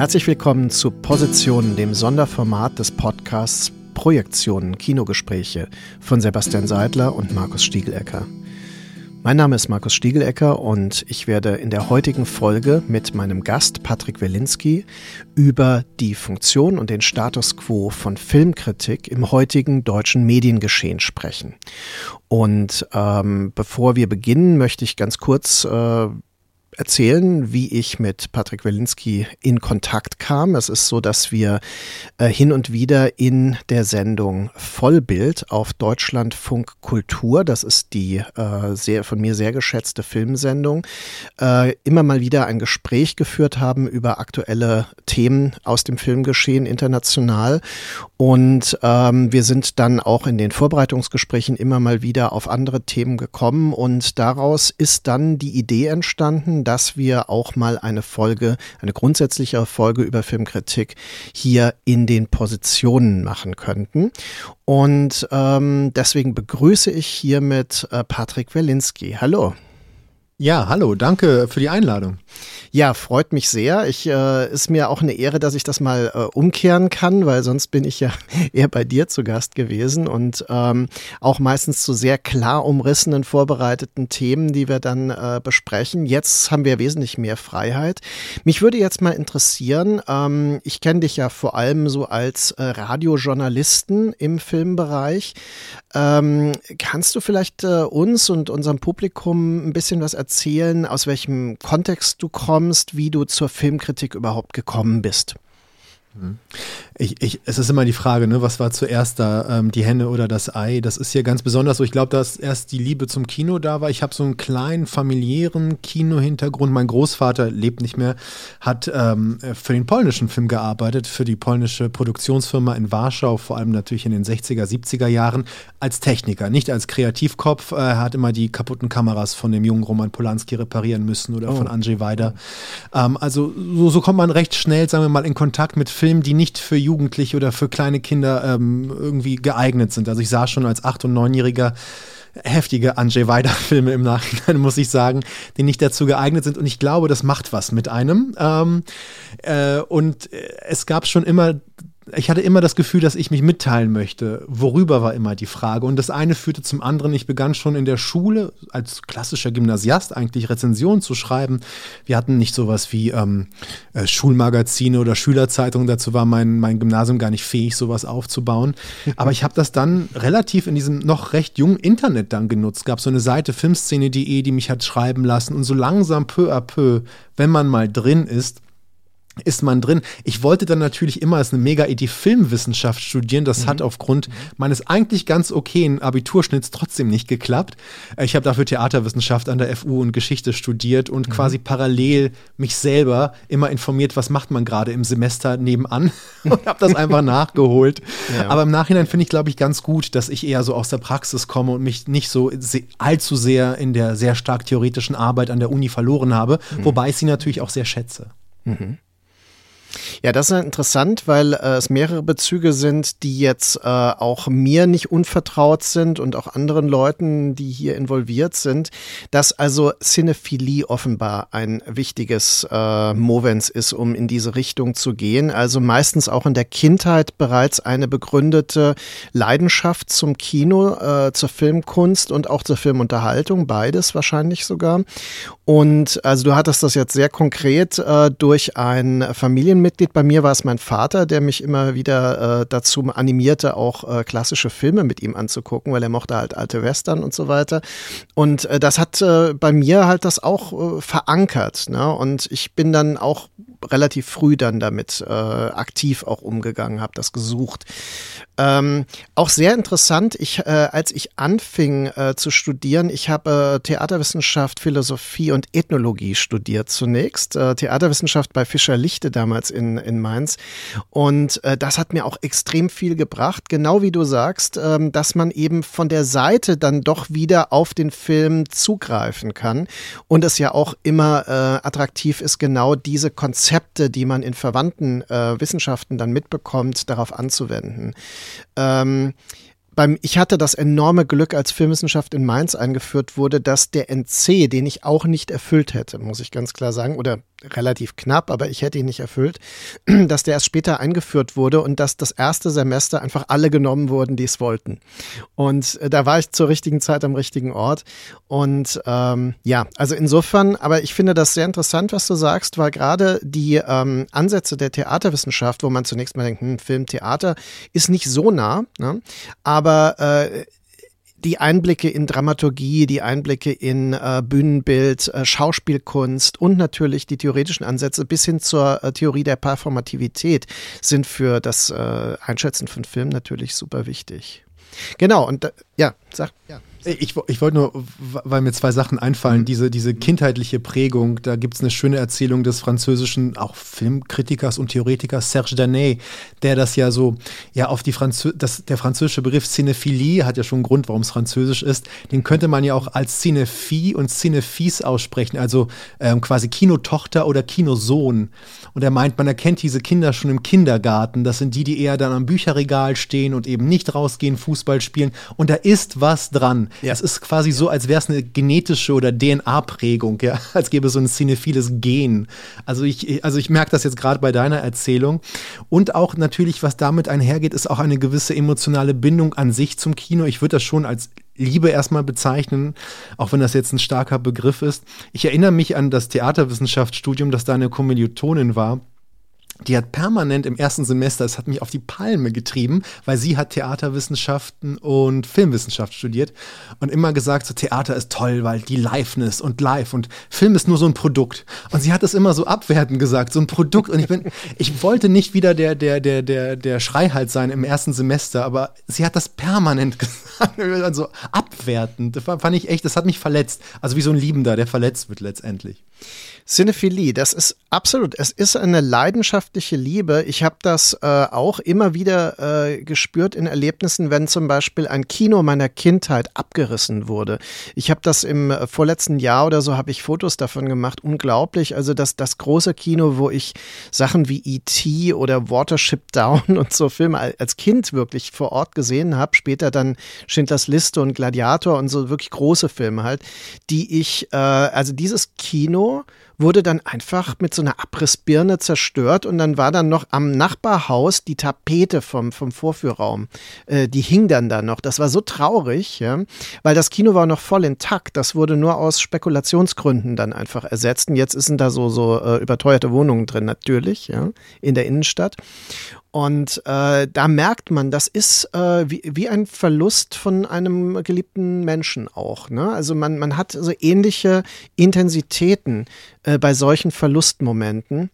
Herzlich willkommen zu Positionen, dem Sonderformat des Podcasts Projektionen, Kinogespräche von Sebastian Seidler und Markus Stiegelecker. Mein Name ist Markus Stiegelecker und ich werde in der heutigen Folge mit meinem Gast Patrick Welinski über die Funktion und den Status quo von Filmkritik im heutigen deutschen Mediengeschehen sprechen. Und ähm, bevor wir beginnen, möchte ich ganz kurz äh, erzählen, wie ich mit Patrick Welinski in Kontakt kam. Es ist so, dass wir äh, hin und wieder in der Sendung Vollbild auf Deutschlandfunk Kultur, das ist die äh, sehr von mir sehr geschätzte Filmsendung, äh, immer mal wieder ein Gespräch geführt haben über aktuelle Themen aus dem Filmgeschehen international. Und ähm, wir sind dann auch in den Vorbereitungsgesprächen immer mal wieder auf andere Themen gekommen und daraus ist dann die Idee entstanden, dass wir auch mal eine Folge, eine grundsätzliche Folge über Filmkritik hier in den Positionen machen könnten. Und ähm, deswegen begrüße ich hiermit äh, Patrick Welinski. Hallo. Ja, hallo, danke für die Einladung. Ja, freut mich sehr. Ich äh, ist mir auch eine Ehre, dass ich das mal äh, umkehren kann, weil sonst bin ich ja eher bei dir zu Gast gewesen und ähm, auch meistens zu sehr klar umrissenen, vorbereiteten Themen, die wir dann äh, besprechen. Jetzt haben wir wesentlich mehr Freiheit. Mich würde jetzt mal interessieren, ähm, ich kenne dich ja vor allem so als äh, Radiojournalisten im Filmbereich. Ähm, kannst du vielleicht äh, uns und unserem Publikum ein bisschen was erzählen, aus welchem Kontext du kommst, wie du zur Filmkritik überhaupt gekommen bist? Ich, ich, es ist immer die Frage, ne, was war zuerst da, ähm, die Henne oder das Ei? Das ist hier ganz besonders so. Ich glaube, dass erst die Liebe zum Kino da war. Ich habe so einen kleinen familiären Kino-Hintergrund. Mein Großvater lebt nicht mehr, hat ähm, für den polnischen Film gearbeitet, für die polnische Produktionsfirma in Warschau, vor allem natürlich in den 60er, 70er Jahren, als Techniker, nicht als Kreativkopf. Er hat immer die kaputten Kameras von dem jungen Roman Polanski reparieren müssen oder oh. von Andrzej Wajda. Ähm, also so, so kommt man recht schnell, sagen wir mal, in Kontakt mit Filmen, die nicht für Jugendliche oder für kleine Kinder ähm, irgendwie geeignet sind. Also ich sah schon als Acht- und Neunjähriger heftige Andrzej Wajda-Filme im Nachhinein, muss ich sagen, die nicht dazu geeignet sind. Und ich glaube, das macht was mit einem. Ähm, äh, und es gab schon immer ich hatte immer das Gefühl, dass ich mich mitteilen möchte. Worüber war immer die Frage. Und das eine führte zum anderen. Ich begann schon in der Schule als klassischer Gymnasiast eigentlich Rezensionen zu schreiben. Wir hatten nicht sowas wie ähm, äh, Schulmagazine oder Schülerzeitungen. Dazu war mein, mein Gymnasium gar nicht fähig, sowas aufzubauen. Aber ich habe das dann relativ in diesem noch recht jungen Internet dann genutzt. Gab so eine Seite filmszene.de, die mich hat schreiben lassen. Und so langsam peu à peu, wenn man mal drin ist, ist man drin. Ich wollte dann natürlich immer als eine Mega-Idee Filmwissenschaft studieren. Das mhm. hat aufgrund meines eigentlich ganz okayen Abiturschnitts trotzdem nicht geklappt. Ich habe dafür Theaterwissenschaft an der FU und Geschichte studiert und mhm. quasi parallel mich selber immer informiert, was macht man gerade im Semester nebenan und habe das einfach nachgeholt. Ja. Aber im Nachhinein finde ich, glaube ich, ganz gut, dass ich eher so aus der Praxis komme und mich nicht so allzu sehr in der sehr stark theoretischen Arbeit an der Uni verloren habe, mhm. wobei ich sie natürlich auch sehr schätze. Mhm. Ja, das ist interessant, weil äh, es mehrere Bezüge sind, die jetzt äh, auch mir nicht unvertraut sind und auch anderen Leuten, die hier involviert sind, dass also Cinephilie offenbar ein wichtiges äh, Movens ist, um in diese Richtung zu gehen. Also meistens auch in der Kindheit bereits eine begründete Leidenschaft zum Kino, äh, zur Filmkunst und auch zur Filmunterhaltung, beides wahrscheinlich sogar. Und also du hattest das jetzt sehr konkret äh, durch ein Familienmitglied. Bei mir war es mein Vater, der mich immer wieder äh, dazu animierte, auch äh, klassische Filme mit ihm anzugucken, weil er mochte halt alte Western und so weiter. Und äh, das hat äh, bei mir halt das auch äh, verankert. Ne? Und ich bin dann auch relativ früh dann damit äh, aktiv auch umgegangen, habe das gesucht. Ähm, auch sehr interessant, ich, als ich anfing zu studieren, ich habe Theaterwissenschaft, Philosophie und Ethnologie studiert zunächst. Theaterwissenschaft bei Fischer Lichte damals in, in Mainz. Und äh, das hat mir auch extrem viel gebracht, genau wie du sagst, ähm, dass man eben von der Seite dann doch wieder auf den Film zugreifen kann und es ja auch immer äh, attraktiv ist, genau diese Konzepte, die man in verwandten äh, Wissenschaften dann mitbekommt, darauf anzuwenden. Ähm, beim, ich hatte das enorme Glück, als Filmwissenschaft in Mainz eingeführt wurde, dass der NC, den ich auch nicht erfüllt hätte, muss ich ganz klar sagen, oder relativ knapp, aber ich hätte ihn nicht erfüllt, dass der erst später eingeführt wurde und dass das erste Semester einfach alle genommen wurden, die es wollten. Und äh, da war ich zur richtigen Zeit am richtigen Ort. Und ähm, ja, also insofern, aber ich finde das sehr interessant, was du sagst, weil gerade die ähm, Ansätze der Theaterwissenschaft, wo man zunächst mal denkt, hm, Film, Theater, ist nicht so nah, ne? aber äh, die Einblicke in Dramaturgie, die Einblicke in äh, Bühnenbild, äh, Schauspielkunst und natürlich die theoretischen Ansätze bis hin zur äh, Theorie der Performativität sind für das äh, Einschätzen von Film natürlich super wichtig. Genau, und äh, ja, sag, ja. Ich, ich wollte nur, weil mir zwei Sachen einfallen, diese, diese kindheitliche Prägung, da gibt es eine schöne Erzählung des französischen, auch Filmkritikers und Theoretikers Serge Danet, der das ja so, ja, auf die Franzö das, der französische Begriff Cinephilie hat ja schon einen Grund, warum es französisch ist, den könnte man ja auch als Cinephie und Cinephis aussprechen, also ähm, quasi Kinotochter oder Kinosohn. Und er meint, man erkennt diese Kinder schon im Kindergarten, das sind die, die eher dann am Bücherregal stehen und eben nicht rausgehen, Fußball spielen und da ist was dran. Ja. Es ist quasi so, als wäre es eine genetische oder DNA-Prägung, ja, als gäbe es so ein cinephiles Gen. Also ich, also ich merke das jetzt gerade bei deiner Erzählung. Und auch natürlich, was damit einhergeht, ist auch eine gewisse emotionale Bindung an sich zum Kino. Ich würde das schon als Liebe erstmal bezeichnen, auch wenn das jetzt ein starker Begriff ist. Ich erinnere mich an das Theaterwissenschaftsstudium, das da eine Kommilitonin war die hat permanent im ersten Semester, es hat mich auf die Palme getrieben, weil sie hat Theaterwissenschaften und Filmwissenschaft studiert und immer gesagt, so Theater ist toll, weil die Liveness und Live und Film ist nur so ein Produkt. Und sie hat es immer so abwertend gesagt, so ein Produkt. Und ich bin, ich wollte nicht wieder der, der, der, der, der Schreihals sein im ersten Semester, aber sie hat das permanent gesagt, also abwertend. Das fand ich echt, das hat mich verletzt. Also wie so ein Liebender, der verletzt wird letztendlich. Cinephilie, das ist absolut, es ist eine leidenschaftliche Liebe. Ich habe das äh, auch immer wieder äh, gespürt in Erlebnissen, wenn zum Beispiel ein Kino meiner Kindheit abgerissen wurde. Ich habe das im äh, vorletzten Jahr oder so, habe ich Fotos davon gemacht. Unglaublich. Also das, das große Kino, wo ich Sachen wie E.T. oder Watership Down und so Filme als Kind wirklich vor Ort gesehen habe. Später dann Schindlers Liste und Gladiator und so wirklich große Filme halt, die ich, äh, also dieses Kino, wurde dann einfach mit so einer Abrissbirne zerstört und dann war dann noch am Nachbarhaus die Tapete vom, vom Vorführraum. Äh, die hing dann da noch. Das war so traurig, ja, weil das Kino war noch voll intakt. Das wurde nur aus Spekulationsgründen dann einfach ersetzt. Und jetzt sind da so, so äh, überteuerte Wohnungen drin, natürlich, ja, in der Innenstadt. Und äh, da merkt man, das ist äh, wie, wie ein Verlust von einem geliebten Menschen auch. Ne? Also man, man hat so ähnliche Intensitäten äh, bei solchen Verlustmomenten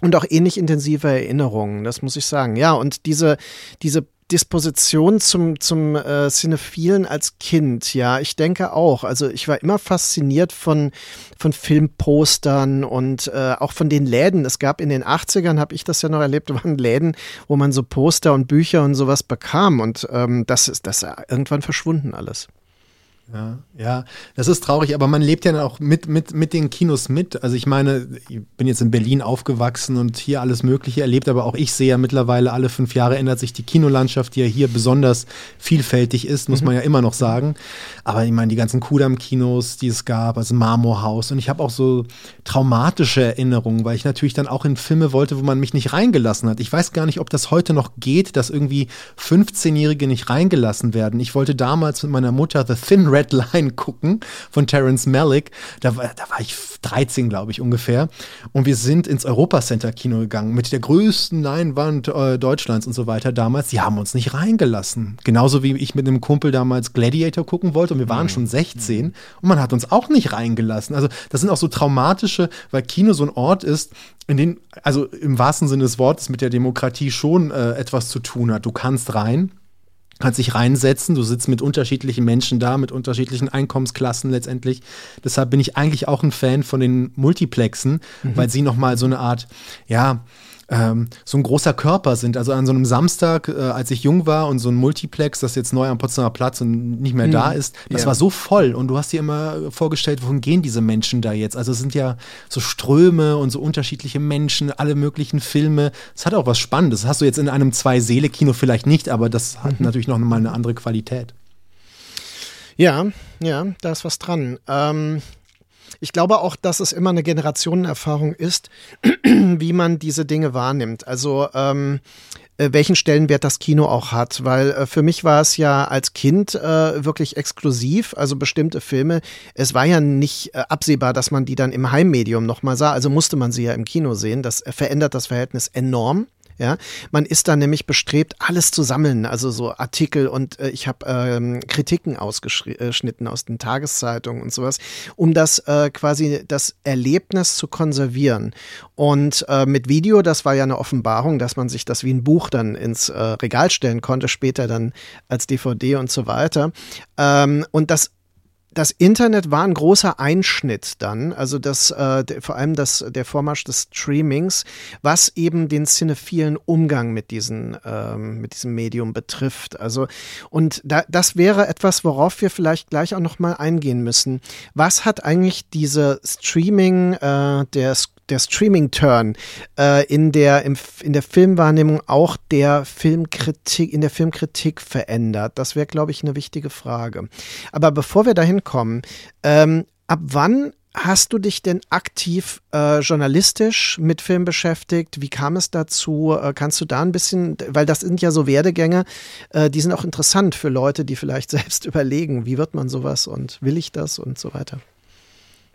und auch ähnlich intensive Erinnerungen, das muss ich sagen. Ja, und diese, diese Disposition zum, zum äh, Cinephilen als Kind, ja, ich denke auch. Also ich war immer fasziniert von, von Filmpostern und äh, auch von den Läden. Es gab in den 80ern, habe ich das ja noch erlebt, waren Läden, wo man so Poster und Bücher und sowas bekam. Und ähm, das ist das ist irgendwann verschwunden alles. Ja, ja, das ist traurig, aber man lebt ja auch mit, mit, mit den Kinos mit. Also ich meine, ich bin jetzt in Berlin aufgewachsen und hier alles Mögliche erlebt, aber auch ich sehe ja mittlerweile, alle fünf Jahre ändert sich die Kinolandschaft, die ja hier besonders vielfältig ist, muss mhm. man ja immer noch sagen. Aber ich meine, die ganzen Kudam-Kinos, die es gab, also Marmorhaus und ich habe auch so traumatische Erinnerungen, weil ich natürlich dann auch in Filme wollte, wo man mich nicht reingelassen hat. Ich weiß gar nicht, ob das heute noch geht, dass irgendwie 15-Jährige nicht reingelassen werden. Ich wollte damals mit meiner Mutter The Thin Red Line gucken von Terence Malick. Da, war, da war ich 13, glaube ich, ungefähr. Und wir sind ins Europa Center Kino gegangen mit der größten Leinwand äh, Deutschlands und so weiter damals. Die haben uns nicht reingelassen. Genauso wie ich mit einem Kumpel damals Gladiator gucken wollte und wir waren mhm. schon 16 und man hat uns auch nicht reingelassen. Also das sind auch so traumatische, weil Kino so ein Ort ist, in den, also im wahrsten Sinne des Wortes mit der Demokratie schon äh, etwas zu tun hat. Du kannst rein, kannst dich reinsetzen. Du sitzt mit unterschiedlichen Menschen da, mit unterschiedlichen Einkommensklassen letztendlich. Deshalb bin ich eigentlich auch ein Fan von den Multiplexen, mhm. weil sie nochmal so eine Art, ja, ähm, so ein großer Körper sind. Also an so einem Samstag, äh, als ich jung war und so ein Multiplex, das jetzt neu am Potsdamer Platz und nicht mehr hm. da ist, das ja. war so voll und du hast dir immer vorgestellt, wohin gehen diese Menschen da jetzt? Also es sind ja so Ströme und so unterschiedliche Menschen, alle möglichen Filme. Es hat auch was Spannendes. Das hast du jetzt in einem Zwei-Seele-Kino vielleicht nicht, aber das hat mhm. natürlich noch mal eine andere Qualität. Ja, ja, da ist was dran. Ähm, ich glaube auch, dass es immer eine Generationenerfahrung ist, wie man diese Dinge wahrnimmt. Also ähm, äh, welchen Stellenwert das Kino auch hat, weil äh, für mich war es ja als Kind äh, wirklich exklusiv, also bestimmte Filme. Es war ja nicht äh, absehbar, dass man die dann im Heimmedium nochmal sah, also musste man sie ja im Kino sehen. Das verändert das Verhältnis enorm. Ja, man ist da nämlich bestrebt, alles zu sammeln, also so Artikel und äh, ich habe ähm, Kritiken ausgeschnitten aus den Tageszeitungen und sowas, um das äh, quasi das Erlebnis zu konservieren. Und äh, mit Video, das war ja eine Offenbarung, dass man sich das wie ein Buch dann ins äh, Regal stellen konnte, später dann als DVD und so weiter. Ähm, und das das Internet war ein großer Einschnitt dann, also das, äh, vor allem das, der Vormarsch des Streamings, was eben den cinephilen Umgang mit, diesen, ähm, mit diesem Medium betrifft. Also, und da, das wäre etwas, worauf wir vielleicht gleich auch nochmal eingehen müssen. Was hat eigentlich diese Streaming, äh, der der Streaming-Turn äh, in, der, in der Filmwahrnehmung auch der Filmkritik, in der Filmkritik verändert? Das wäre, glaube ich, eine wichtige Frage. Aber bevor wir dahin kommen, ähm, ab wann hast du dich denn aktiv äh, journalistisch mit Film beschäftigt? Wie kam es dazu? Äh, kannst du da ein bisschen, weil das sind ja so Werdegänge, äh, die sind auch interessant für Leute, die vielleicht selbst überlegen, wie wird man sowas und will ich das und so weiter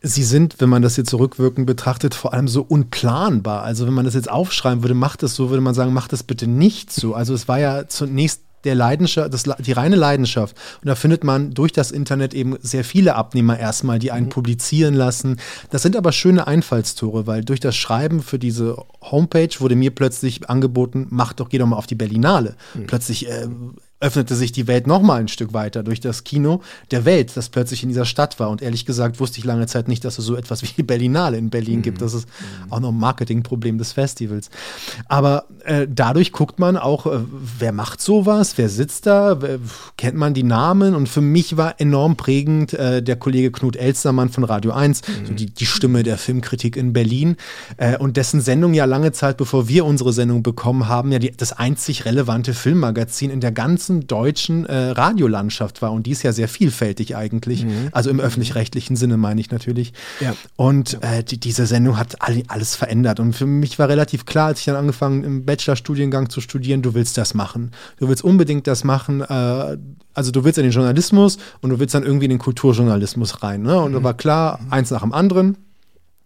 sie sind, wenn man das jetzt zurückwirkend betrachtet, vor allem so unplanbar. Also wenn man das jetzt aufschreiben würde, macht das so, würde man sagen, macht das bitte nicht so. Also es war ja zunächst der Leidenschaft, das, die reine Leidenschaft. Und da findet man durch das Internet eben sehr viele Abnehmer erstmal, die einen mhm. publizieren lassen. Das sind aber schöne Einfallstore, weil durch das Schreiben für diese Homepage wurde mir plötzlich angeboten, mach doch, geh doch mal auf die Berlinale. Mhm. Plötzlich äh, öffnete sich die Welt noch mal ein Stück weiter durch das Kino der Welt, das plötzlich in dieser Stadt war. Und ehrlich gesagt wusste ich lange Zeit nicht, dass es so etwas wie die Berlinale in Berlin mhm. gibt. Das ist mhm. auch noch ein Marketingproblem des Festivals. Aber äh, dadurch guckt man auch, äh, wer macht sowas, wer sitzt da, wer, kennt man die Namen. Und für mich war enorm prägend äh, der Kollege Knut Elstermann von Radio 1, mhm. so die, die Stimme der Filmkritik in Berlin äh, und dessen Sendung ja lange Zeit, bevor wir unsere Sendung bekommen haben, ja die, das einzig relevante Filmmagazin in der ganzen ganzen deutschen äh, Radiolandschaft war. Und die ist ja sehr vielfältig eigentlich. Mhm. Also im öffentlich-rechtlichen Sinne meine ich natürlich. Ja. Und äh, die, diese Sendung hat all, alles verändert. Und für mich war relativ klar, als ich dann angefangen im Bachelorstudiengang zu studieren, du willst das machen. Du willst unbedingt das machen. Äh, also du willst in den Journalismus und du willst dann irgendwie in den Kulturjournalismus rein. Ne? Und mhm. da war klar, eins nach dem anderen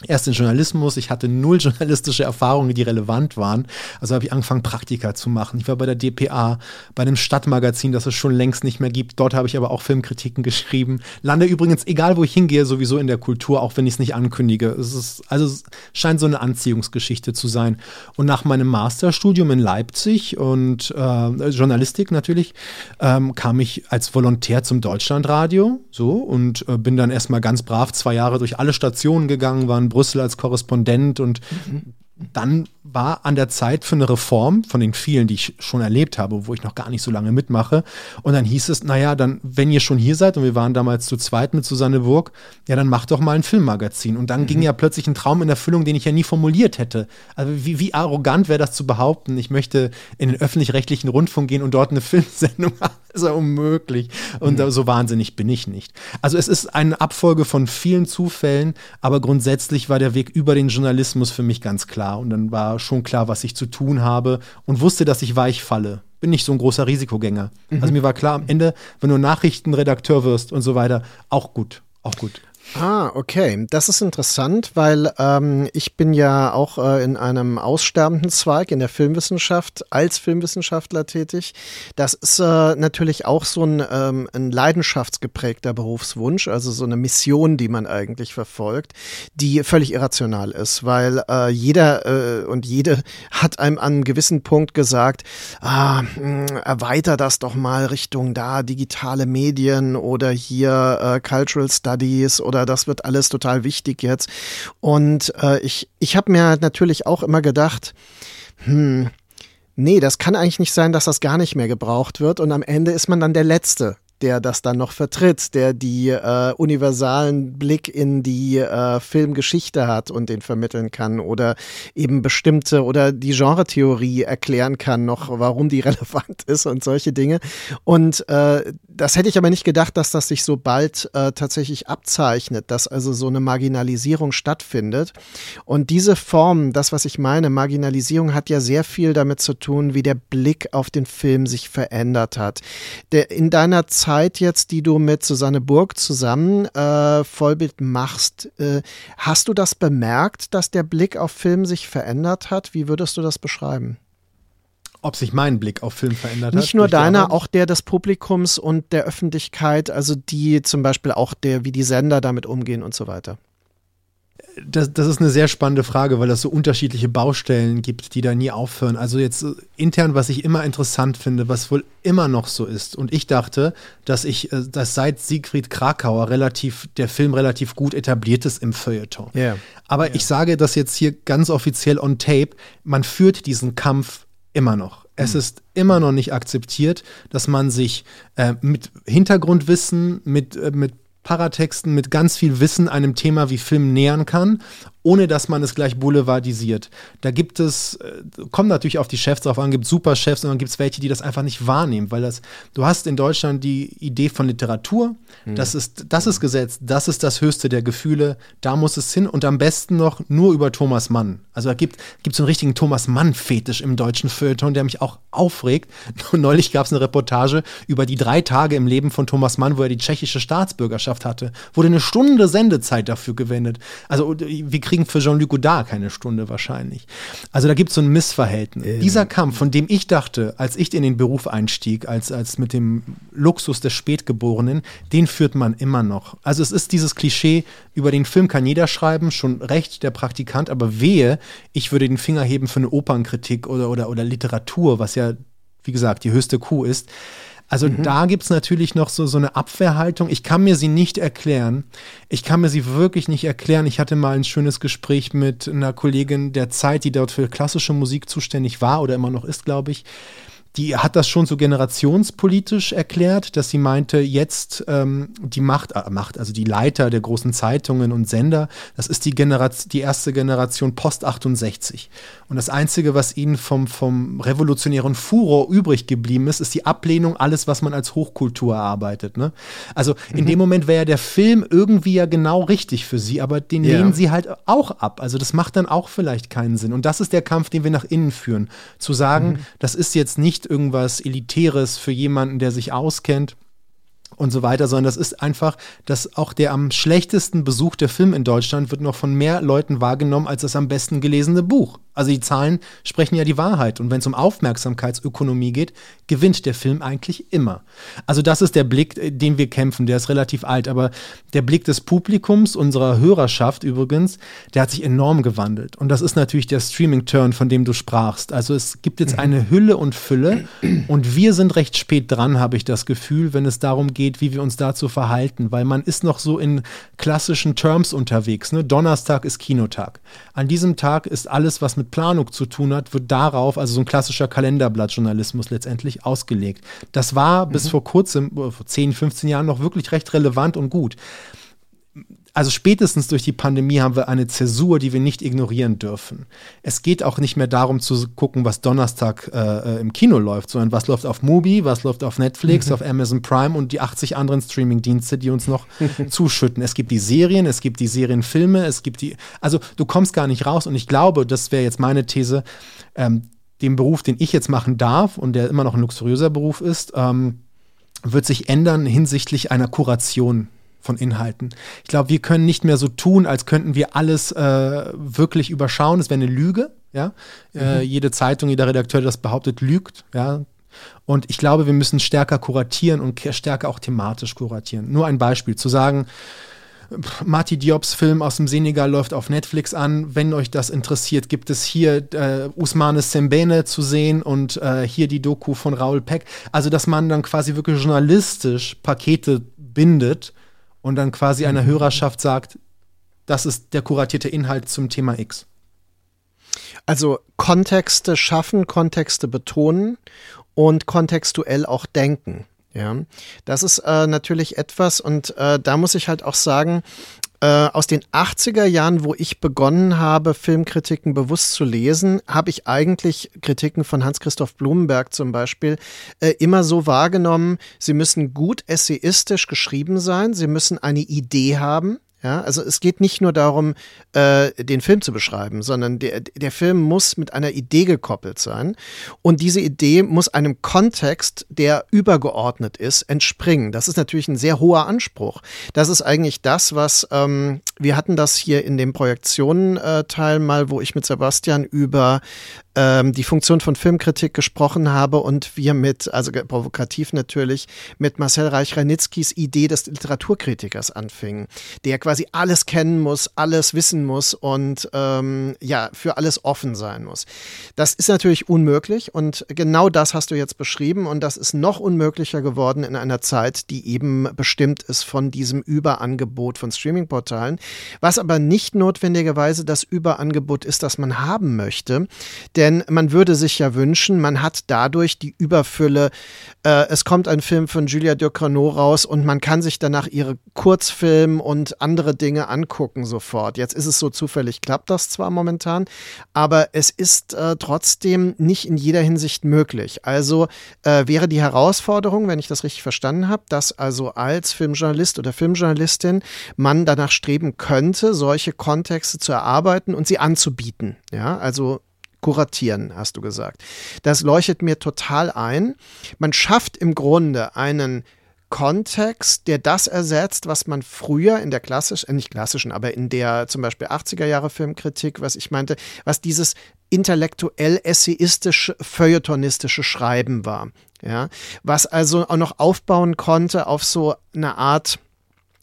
erst in Journalismus. Ich hatte null journalistische Erfahrungen, die relevant waren. Also habe ich angefangen, Praktika zu machen. Ich war bei der DPA, bei einem Stadtmagazin, das es schon längst nicht mehr gibt. Dort habe ich aber auch Filmkritiken geschrieben. Lande übrigens, egal wo ich hingehe, sowieso in der Kultur, auch wenn ich es nicht ankündige. Es ist, also es scheint so eine Anziehungsgeschichte zu sein. Und nach meinem Masterstudium in Leipzig und äh, Journalistik natürlich, ähm, kam ich als Volontär zum Deutschlandradio. So und äh, bin dann erstmal ganz brav zwei Jahre durch alle Stationen gegangen, war in Brüssel als Korrespondent und mhm dann war an der Zeit für eine Reform von den vielen, die ich schon erlebt habe, wo ich noch gar nicht so lange mitmache. Und dann hieß es, naja, dann, wenn ihr schon hier seid, und wir waren damals zu zweit mit Susanne Burg, ja, dann macht doch mal ein Filmmagazin. Und dann mhm. ging ja plötzlich ein Traum in Erfüllung, den ich ja nie formuliert hätte. Also wie, wie arrogant wäre das zu behaupten, ich möchte in den öffentlich-rechtlichen Rundfunk gehen und dort eine Filmsendung machen. Das ist ja unmöglich. Und mhm. so wahnsinnig bin ich nicht. Also es ist eine Abfolge von vielen Zufällen, aber grundsätzlich war der Weg über den Journalismus für mich ganz klar klar und dann war schon klar, was ich zu tun habe und wusste, dass ich weich falle. Bin nicht so ein großer Risikogänger. Mhm. Also mir war klar, am Ende, wenn du Nachrichtenredakteur wirst und so weiter, auch gut, auch gut. Ah, okay. Das ist interessant, weil ähm, ich bin ja auch äh, in einem aussterbenden Zweig in der Filmwissenschaft als Filmwissenschaftler tätig. Das ist äh, natürlich auch so ein, ähm, ein leidenschaftsgeprägter Berufswunsch, also so eine Mission, die man eigentlich verfolgt, die völlig irrational ist, weil äh, jeder äh, und jede hat einem an einem gewissen Punkt gesagt, ah, mh, erweiter das doch mal Richtung da digitale Medien oder hier äh, Cultural Studies oder das wird alles total wichtig jetzt. Und äh, ich, ich habe mir natürlich auch immer gedacht, hm, nee, das kann eigentlich nicht sein, dass das gar nicht mehr gebraucht wird. Und am Ende ist man dann der Letzte, der das dann noch vertritt, der die äh, universalen Blick in die äh, Filmgeschichte hat und den vermitteln kann oder eben bestimmte oder die Genretheorie erklären kann noch, warum die relevant ist und solche Dinge. Und äh, das hätte ich aber nicht gedacht, dass das sich so bald äh, tatsächlich abzeichnet, dass also so eine Marginalisierung stattfindet. Und diese Form, das, was ich meine, Marginalisierung hat ja sehr viel damit zu tun, wie der Blick auf den Film sich verändert hat. Der, in deiner Zeit jetzt, die du mit Susanne Burg zusammen äh, Vollbild machst, äh, hast du das bemerkt, dass der Blick auf Film sich verändert hat? Wie würdest du das beschreiben? ob sich mein Blick auf Film verändert hat. Nicht nur deiner, auch der des Publikums und der Öffentlichkeit, also die zum Beispiel auch der, wie die Sender damit umgehen und so weiter. Das, das ist eine sehr spannende Frage, weil es so unterschiedliche Baustellen gibt, die da nie aufhören. Also jetzt äh, intern, was ich immer interessant finde, was wohl immer noch so ist. Und ich dachte, dass ich, äh, dass seit Siegfried Krakauer relativ, der Film relativ gut etabliert ist im Feuilleton. Yeah. Aber yeah. ich sage das jetzt hier ganz offiziell on tape. Man führt diesen Kampf immer noch. Es mhm. ist immer noch nicht akzeptiert, dass man sich äh, mit Hintergrundwissen, mit, äh, mit Paratexten, mit ganz viel Wissen einem Thema wie Film nähern kann ohne dass man es gleich boulevardisiert. Da gibt es, äh, kommt natürlich auf die Chefs drauf an, gibt super Chefs und dann gibt es welche, die das einfach nicht wahrnehmen, weil das, du hast in Deutschland die Idee von Literatur, mhm. das ist, das ist Gesetz, das ist das höchste der Gefühle, da muss es hin und am besten noch nur über Thomas Mann. Also da gibt es so einen richtigen Thomas Mann-Fetisch im deutschen Feuilleton, der mich auch aufregt. Neulich gab es eine Reportage über die drei Tage im Leben von Thomas Mann, wo er die tschechische Staatsbürgerschaft hatte. Wurde eine Stunde Sendezeit dafür gewendet. Also wir kriegen kriegen für Jean-Luc Godard keine Stunde wahrscheinlich. Also da gibt es so ein Missverhältnis. Ähm. Dieser Kampf, von dem ich dachte, als ich in den Beruf einstieg, als, als mit dem Luxus des Spätgeborenen, den führt man immer noch. Also es ist dieses Klischee, über den Film kann jeder schreiben, schon recht der Praktikant, aber wehe, ich würde den Finger heben für eine Opernkritik oder, oder, oder Literatur, was ja, wie gesagt, die höchste Kuh ist. Also mhm. da gibt es natürlich noch so, so eine Abwehrhaltung. Ich kann mir sie nicht erklären. Ich kann mir sie wirklich nicht erklären. Ich hatte mal ein schönes Gespräch mit einer Kollegin der Zeit, die dort für klassische Musik zuständig war oder immer noch ist, glaube ich die hat das schon so generationspolitisch erklärt, dass sie meinte, jetzt ähm, die Macht, äh, Macht, also die Leiter der großen Zeitungen und Sender, das ist die, Generation, die erste Generation Post 68. Und das Einzige, was ihnen vom, vom revolutionären Furor übrig geblieben ist, ist die Ablehnung alles, was man als Hochkultur erarbeitet. Ne? Also in mhm. dem Moment wäre ja der Film irgendwie ja genau richtig für sie, aber den yeah. lehnen sie halt auch ab. Also das macht dann auch vielleicht keinen Sinn. Und das ist der Kampf, den wir nach innen führen. Zu sagen, mhm. das ist jetzt nicht irgendwas Elitäres für jemanden, der sich auskennt und so weiter, sondern das ist einfach, dass auch der am schlechtesten besuchte Film in Deutschland wird noch von mehr Leuten wahrgenommen als das am besten gelesene Buch. Also die Zahlen sprechen ja die Wahrheit. Und wenn es um Aufmerksamkeitsökonomie geht, gewinnt der Film eigentlich immer. Also das ist der Blick, äh, den wir kämpfen. Der ist relativ alt. Aber der Blick des Publikums, unserer Hörerschaft übrigens, der hat sich enorm gewandelt. Und das ist natürlich der Streaming-Turn, von dem du sprachst. Also es gibt jetzt eine Hülle und Fülle. Und wir sind recht spät dran, habe ich das Gefühl, wenn es darum geht, wie wir uns dazu verhalten. Weil man ist noch so in klassischen Terms unterwegs. Ne? Donnerstag ist Kinotag. An diesem Tag ist alles, was mit Planung zu tun hat, wird darauf, also so ein klassischer Kalenderblattjournalismus letztendlich ausgelegt. Das war mhm. bis vor kurzem, vor 10, 15 Jahren noch wirklich recht relevant und gut also spätestens durch die Pandemie haben wir eine Zäsur, die wir nicht ignorieren dürfen. Es geht auch nicht mehr darum zu gucken, was Donnerstag äh, äh im Kino läuft, sondern was läuft auf Mubi, was läuft auf Netflix, mhm. auf Amazon Prime und die 80 anderen Streaming-Dienste, die uns noch zuschütten. Es gibt die Serien, es gibt die Serienfilme, es gibt die, also du kommst gar nicht raus und ich glaube, das wäre jetzt meine These, ähm, den Beruf, den ich jetzt machen darf und der immer noch ein luxuriöser Beruf ist, ähm, wird sich ändern hinsichtlich einer Kuration von Inhalten. Ich glaube, wir können nicht mehr so tun, als könnten wir alles äh, wirklich überschauen. Das wäre eine Lüge. Ja? Äh, mhm. Äh, jede Zeitung, jeder Redakteur, der das behauptet, lügt. Ja? Und ich glaube, wir müssen stärker kuratieren und stärker auch thematisch kuratieren. Nur ein Beispiel, zu sagen, Marty Diops Film aus dem Senegal läuft auf Netflix an. Wenn euch das interessiert, gibt es hier äh, Usmane Sembene zu sehen und äh, hier die Doku von Raoul Peck. Also, dass man dann quasi wirklich journalistisch Pakete bindet und dann quasi einer Hörerschaft sagt, das ist der kuratierte Inhalt zum Thema X. Also Kontexte schaffen, Kontexte betonen und kontextuell auch denken. Ja, das ist äh, natürlich etwas und äh, da muss ich halt auch sagen, äh, aus den 80er Jahren, wo ich begonnen habe, Filmkritiken bewusst zu lesen, habe ich eigentlich Kritiken von Hans-Christoph Blumenberg zum Beispiel äh, immer so wahrgenommen, sie müssen gut essayistisch geschrieben sein, sie müssen eine Idee haben, ja, also es geht nicht nur darum, äh, den Film zu beschreiben, sondern der, der Film muss mit einer Idee gekoppelt sein. Und diese Idee muss einem Kontext, der übergeordnet ist, entspringen. Das ist natürlich ein sehr hoher Anspruch. Das ist eigentlich das, was ähm, wir hatten das hier in dem Projektionen-Teil mal, wo ich mit Sebastian über ähm, die Funktion von Filmkritik gesprochen habe und wir mit, also provokativ natürlich, mit Marcel Reich-Ranitzkis Idee des Literaturkritikers anfingen, der quasi alles kennen muss, alles wissen muss und ähm, ja, für alles offen sein muss. Das ist natürlich unmöglich und genau das hast du jetzt beschrieben und das ist noch unmöglicher geworden in einer Zeit, die eben bestimmt ist von diesem Überangebot von Streamingportalen, was aber nicht notwendigerweise das Überangebot ist, das man haben möchte, denn man würde sich ja wünschen, man hat dadurch die Überfülle. Äh, es kommt ein Film von Julia Ducournau raus und man kann sich danach ihre Kurzfilme und andere Dinge angucken sofort. Jetzt ist es so zufällig, klappt das zwar momentan, aber es ist äh, trotzdem nicht in jeder Hinsicht möglich. Also äh, wäre die Herausforderung, wenn ich das richtig verstanden habe, dass also als Filmjournalist oder Filmjournalistin man danach streben könnte, solche Kontexte zu erarbeiten und sie anzubieten. Ja, also kuratieren, hast du gesagt. Das leuchtet mir total ein. Man schafft im Grunde einen Kontext, der das ersetzt, was man früher in der klassischen, äh nicht klassischen, aber in der zum Beispiel 80er Jahre Filmkritik, was ich meinte, was dieses intellektuell essayistische, feuilletonistische Schreiben war. Ja, was also auch noch aufbauen konnte auf so eine Art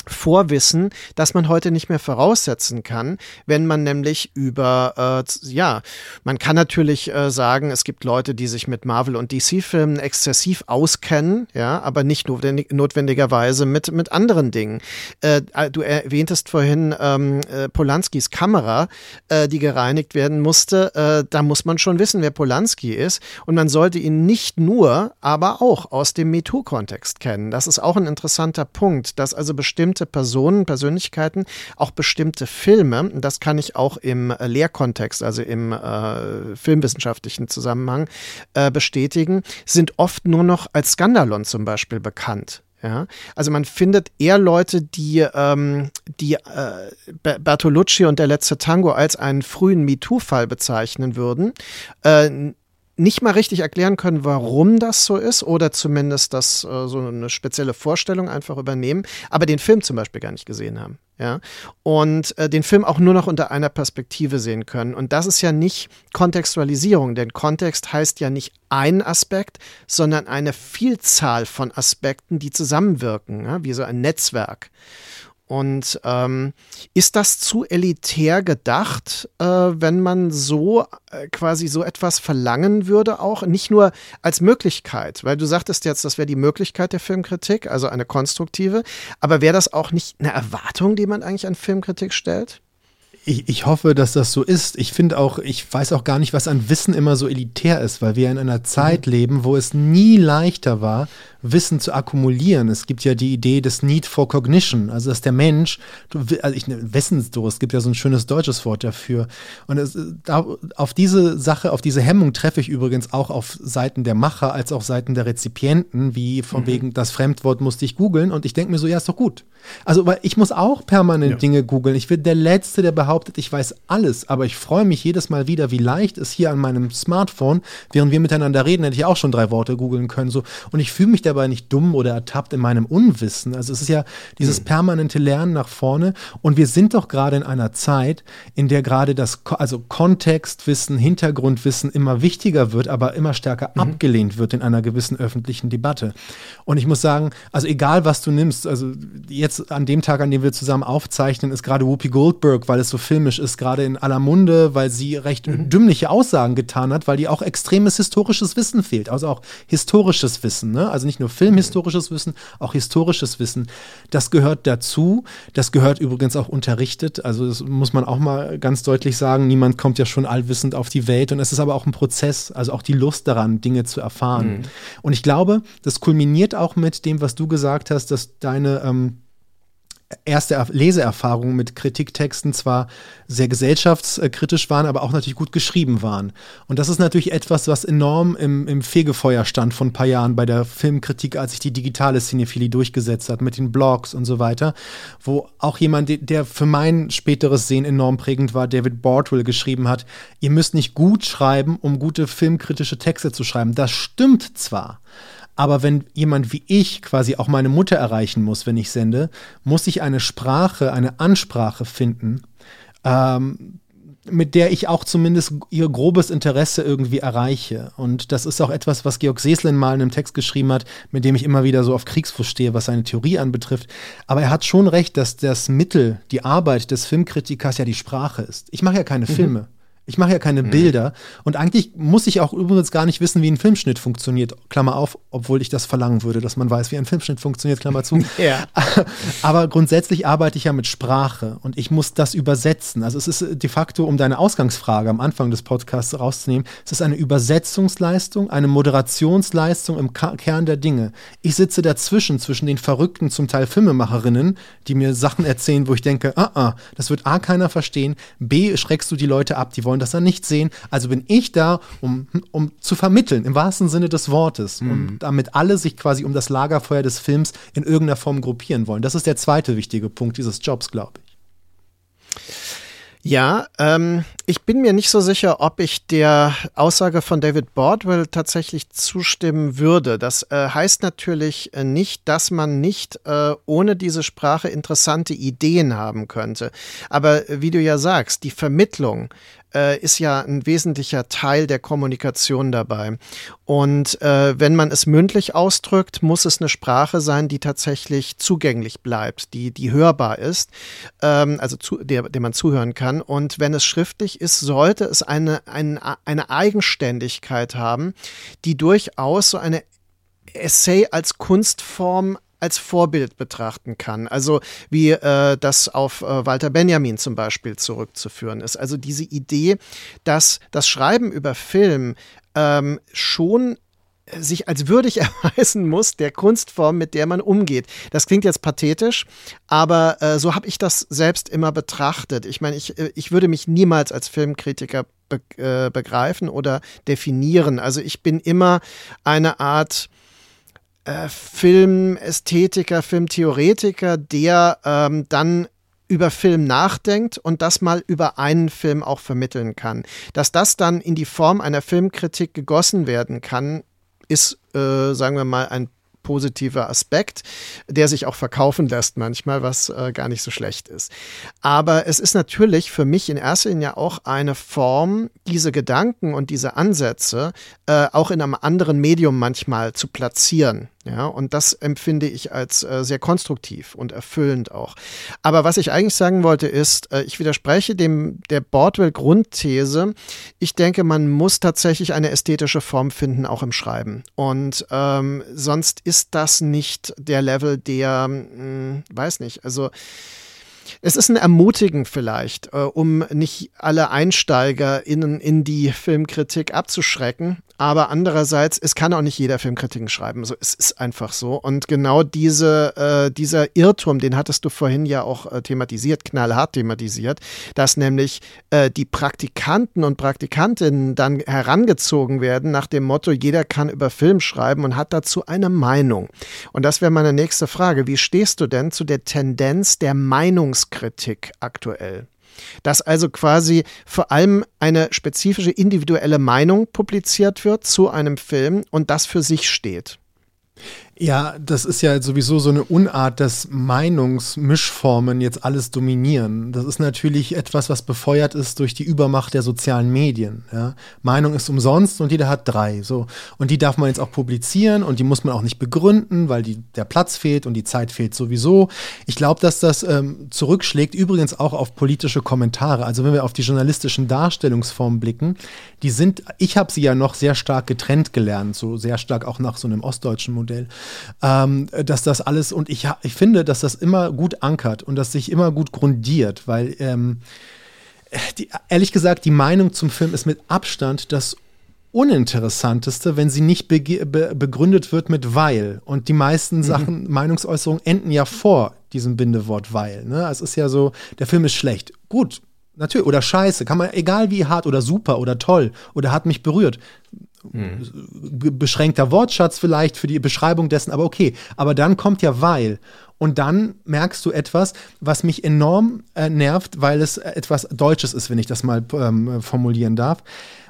Vorwissen, das man heute nicht mehr voraussetzen kann, wenn man nämlich über, äh, ja, man kann natürlich äh, sagen, es gibt Leute, die sich mit Marvel- und DC-Filmen exzessiv auskennen, ja, aber nicht notwendig, notwendigerweise mit, mit anderen Dingen. Äh, du erwähntest vorhin ähm, äh, Polanskis Kamera, äh, die gereinigt werden musste. Äh, da muss man schon wissen, wer Polanski ist. Und man sollte ihn nicht nur, aber auch aus dem MeToo-Kontext kennen. Das ist auch ein interessanter Punkt, dass also bestimmt bestimmte Personen, Persönlichkeiten, auch bestimmte Filme, das kann ich auch im äh, Lehrkontext, also im äh, filmwissenschaftlichen Zusammenhang äh, bestätigen, sind oft nur noch als Skandalon zum Beispiel bekannt. Ja, also man findet eher Leute, die, ähm, die äh, Bertolucci und der letzte Tango als einen frühen MeToo-Fall bezeichnen würden, äh, nicht mal richtig erklären können, warum das so ist oder zumindest das äh, so eine spezielle Vorstellung einfach übernehmen, aber den Film zum Beispiel gar nicht gesehen haben. Ja, und äh, den Film auch nur noch unter einer Perspektive sehen können. Und das ist ja nicht Kontextualisierung, denn Kontext heißt ja nicht ein Aspekt, sondern eine Vielzahl von Aspekten, die zusammenwirken, ja, wie so ein Netzwerk. Und ähm, ist das zu elitär gedacht, äh, wenn man so äh, quasi so etwas verlangen würde, auch nicht nur als Möglichkeit, weil du sagtest jetzt, das wäre die Möglichkeit der Filmkritik, also eine konstruktive, aber wäre das auch nicht eine Erwartung, die man eigentlich an Filmkritik stellt? Ich, ich hoffe, dass das so ist. Ich finde auch, ich weiß auch gar nicht, was an Wissen immer so elitär ist, weil wir in einer Zeit leben, wo es nie leichter war, Wissen zu akkumulieren. Es gibt ja die Idee des Need for Cognition, also dass der Mensch, also ich, Wissensdurst, es gibt ja so ein schönes deutsches Wort dafür. Und es, da, auf diese Sache, auf diese Hemmung treffe ich übrigens auch auf Seiten der Macher als auch Seiten der Rezipienten, wie von mhm. wegen, das Fremdwort musste ich googeln und ich denke mir so, ja, ist doch gut. Also, weil ich muss auch permanent ja. Dinge googeln. Ich bin der Letzte, der behauptet, ich weiß alles, aber ich freue mich jedes Mal wieder, wie leicht es hier an meinem Smartphone, während wir miteinander reden, hätte ich auch schon drei Worte googeln können. So. Und ich fühle mich dabei nicht dumm oder ertappt in meinem Unwissen. Also es ist ja dieses mhm. permanente Lernen nach vorne. Und wir sind doch gerade in einer Zeit, in der gerade das, also Kontextwissen, Hintergrundwissen immer wichtiger wird, aber immer stärker mhm. abgelehnt wird in einer gewissen öffentlichen Debatte. Und ich muss sagen, also egal was du nimmst, also jetzt an dem Tag, an dem wir zusammen aufzeichnen, ist gerade Whoopi Goldberg, weil es so filmisch ist, gerade in aller Munde, weil sie recht mhm. dümmliche Aussagen getan hat, weil die auch extremes historisches Wissen fehlt, also auch historisches Wissen, ne? also nicht nur filmhistorisches Wissen, auch historisches Wissen. Das gehört dazu. Das gehört übrigens auch unterrichtet. Also das muss man auch mal ganz deutlich sagen. Niemand kommt ja schon allwissend auf die Welt und es ist aber auch ein Prozess, also auch die Lust daran, Dinge zu erfahren. Mhm. Und ich glaube, das kulminiert auch mit dem, was du gesagt hast, dass deine ähm, erste Leseerfahrungen mit Kritiktexten zwar sehr gesellschaftskritisch waren, aber auch natürlich gut geschrieben waren. Und das ist natürlich etwas, was enorm im, im Fegefeuer stand vor ein paar Jahren bei der Filmkritik, als sich die digitale Cinephilie durchgesetzt hat, mit den Blogs und so weiter, wo auch jemand, der für mein späteres Sehen enorm prägend war, David Bordwell, geschrieben hat, ihr müsst nicht gut schreiben, um gute filmkritische Texte zu schreiben. Das stimmt zwar. Aber wenn jemand wie ich quasi auch meine Mutter erreichen muss, wenn ich sende, muss ich eine Sprache, eine Ansprache finden, ähm, mit der ich auch zumindest ihr grobes Interesse irgendwie erreiche. Und das ist auch etwas, was Georg Seslin mal in einem Text geschrieben hat, mit dem ich immer wieder so auf Kriegsfuß stehe, was seine Theorie anbetrifft. Aber er hat schon recht, dass das Mittel, die Arbeit des Filmkritikers ja die Sprache ist. Ich mache ja keine mhm. Filme. Ich mache ja keine mhm. Bilder. Und eigentlich muss ich auch übrigens gar nicht wissen, wie ein Filmschnitt funktioniert. Klammer auf, obwohl ich das verlangen würde, dass man weiß, wie ein Filmschnitt funktioniert, Klammer zu. ja. Aber grundsätzlich arbeite ich ja mit Sprache und ich muss das übersetzen. Also es ist de facto, um deine Ausgangsfrage am Anfang des Podcasts rauszunehmen, es ist eine Übersetzungsleistung, eine Moderationsleistung im Kern der Dinge. Ich sitze dazwischen, zwischen den verrückten, zum Teil Filmemacherinnen, die mir Sachen erzählen, wo ich denke, ah, ah, das wird A, keiner verstehen, B, schreckst du die Leute ab, die wollen wollen das dann nicht sehen. Also bin ich da, um, um zu vermitteln, im wahrsten Sinne des Wortes. Mhm. Und damit alle sich quasi um das Lagerfeuer des Films in irgendeiner Form gruppieren wollen. Das ist der zweite wichtige Punkt dieses Jobs, glaube ich. Ja, ähm, ich bin mir nicht so sicher, ob ich der Aussage von David Bordwell tatsächlich zustimmen würde. Das äh, heißt natürlich äh, nicht, dass man nicht äh, ohne diese Sprache interessante Ideen haben könnte. Aber wie du ja sagst, die Vermittlung äh, ist ja ein wesentlicher Teil der Kommunikation dabei. Und äh, wenn man es mündlich ausdrückt, muss es eine Sprache sein, die tatsächlich zugänglich bleibt, die, die hörbar ist, ähm, also zu, der, der man zuhören kann. Und wenn es schriftlich ist, sollte es eine, eine, eine Eigenständigkeit haben, die durchaus so eine Essay als Kunstform als Vorbild betrachten kann. Also wie äh, das auf äh, Walter Benjamin zum Beispiel zurückzuführen ist. Also diese Idee, dass das Schreiben über Film ähm, schon sich als würdig erweisen muss der Kunstform, mit der man umgeht. Das klingt jetzt pathetisch, aber äh, so habe ich das selbst immer betrachtet. Ich meine, ich, äh, ich würde mich niemals als Filmkritiker be äh, begreifen oder definieren. Also ich bin immer eine Art äh, Filmästhetiker, Filmtheoretiker, der ähm, dann über Film nachdenkt und das mal über einen Film auch vermitteln kann. Dass das dann in die Form einer Filmkritik gegossen werden kann, ist, äh, sagen wir mal, ein positiver Aspekt, der sich auch verkaufen lässt manchmal, was äh, gar nicht so schlecht ist. Aber es ist natürlich für mich in erster Linie auch eine Form, diese Gedanken und diese Ansätze äh, auch in einem anderen Medium manchmal zu platzieren. Ja, und das empfinde ich als äh, sehr konstruktiv und erfüllend auch. Aber was ich eigentlich sagen wollte ist, äh, ich widerspreche dem der Bordwell-Grundthese. Ich denke, man muss tatsächlich eine ästhetische Form finden, auch im Schreiben. Und ähm, sonst ist das nicht der Level, der, mh, hm, weiß nicht, also es ist ein Ermutigen vielleicht, äh, um nicht alle EinsteigerInnen in die Filmkritik abzuschrecken. Aber andererseits, es kann auch nicht jeder Filmkritiken schreiben. So, es ist einfach so. Und genau diese, äh, dieser Irrtum, den hattest du vorhin ja auch äh, thematisiert, knallhart thematisiert, dass nämlich äh, die Praktikanten und Praktikantinnen dann herangezogen werden nach dem Motto, jeder kann über Film schreiben und hat dazu eine Meinung. Und das wäre meine nächste Frage. Wie stehst du denn zu der Tendenz der Meinungskritik aktuell? Dass also quasi vor allem eine spezifische individuelle Meinung publiziert wird zu einem Film und das für sich steht. Ja, das ist ja sowieso so eine Unart, dass Meinungsmischformen jetzt alles dominieren. Das ist natürlich etwas, was befeuert ist durch die Übermacht der sozialen Medien. Ja. Meinung ist umsonst und jeder hat drei. So. Und die darf man jetzt auch publizieren und die muss man auch nicht begründen, weil die, der Platz fehlt und die Zeit fehlt sowieso. Ich glaube, dass das ähm, zurückschlägt übrigens auch auf politische Kommentare. Also wenn wir auf die journalistischen Darstellungsformen blicken, die sind, ich habe sie ja noch sehr stark getrennt gelernt, so sehr stark auch nach so einem ostdeutschen Modell. Ähm, dass das alles und ich, ich finde, dass das immer gut ankert und dass sich immer gut grundiert, weil ähm, die, ehrlich gesagt, die Meinung zum Film ist mit Abstand das Uninteressanteste, wenn sie nicht be be begründet wird mit weil. Und die meisten mhm. Sachen, Meinungsäußerungen enden ja vor diesem Bindewort weil. Ne? Es ist ja so, der Film ist schlecht. Gut, natürlich. Oder scheiße, kann man, egal wie hart oder super oder toll oder hat mich berührt. Mhm. Beschränkter Wortschatz vielleicht für die Beschreibung dessen, aber okay. Aber dann kommt ja weil. Und dann merkst du etwas, was mich enorm äh, nervt, weil es etwas Deutsches ist, wenn ich das mal ähm, formulieren darf.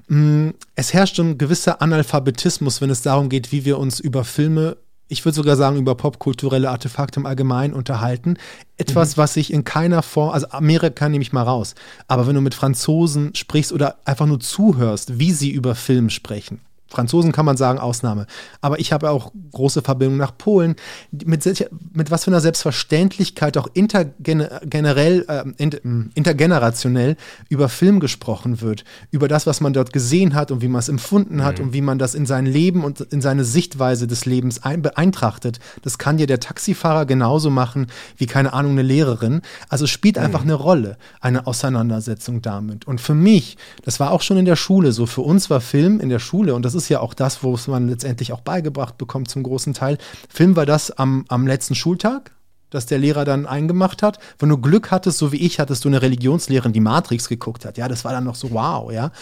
Mm, es herrscht ein gewisser Analphabetismus, wenn es darum geht, wie wir uns über Filme, ich würde sogar sagen, über popkulturelle Artefakte im Allgemeinen unterhalten. Etwas, mhm. was sich in keiner Form, also Amerika nehme ich mal raus, aber wenn du mit Franzosen sprichst oder einfach nur zuhörst, wie sie über Film sprechen, Franzosen kann man sagen, Ausnahme. Aber ich habe auch große Verbindungen nach Polen. Mit, mit was für einer Selbstverständlichkeit auch intergenerell, äh, hm, intergenerationell über Film gesprochen wird. Über das, was man dort gesehen hat und wie man es empfunden hat mhm. und wie man das in sein Leben und in seine Sichtweise des Lebens ein, beeintrachtet. Das kann dir der Taxifahrer genauso machen wie, keine Ahnung, eine Lehrerin. Also spielt mhm. einfach eine Rolle, eine Auseinandersetzung damit. Und für mich, das war auch schon in der Schule so, für uns war Film in der Schule und das ist ist ja auch das, wo es man letztendlich auch beigebracht bekommt zum großen Teil. Film war das am, am letzten Schultag, dass der Lehrer dann eingemacht hat. Wenn du Glück hattest, so wie ich, hattest du eine Religionslehrerin, die Matrix geguckt hat. Ja, das war dann noch so wow, ja.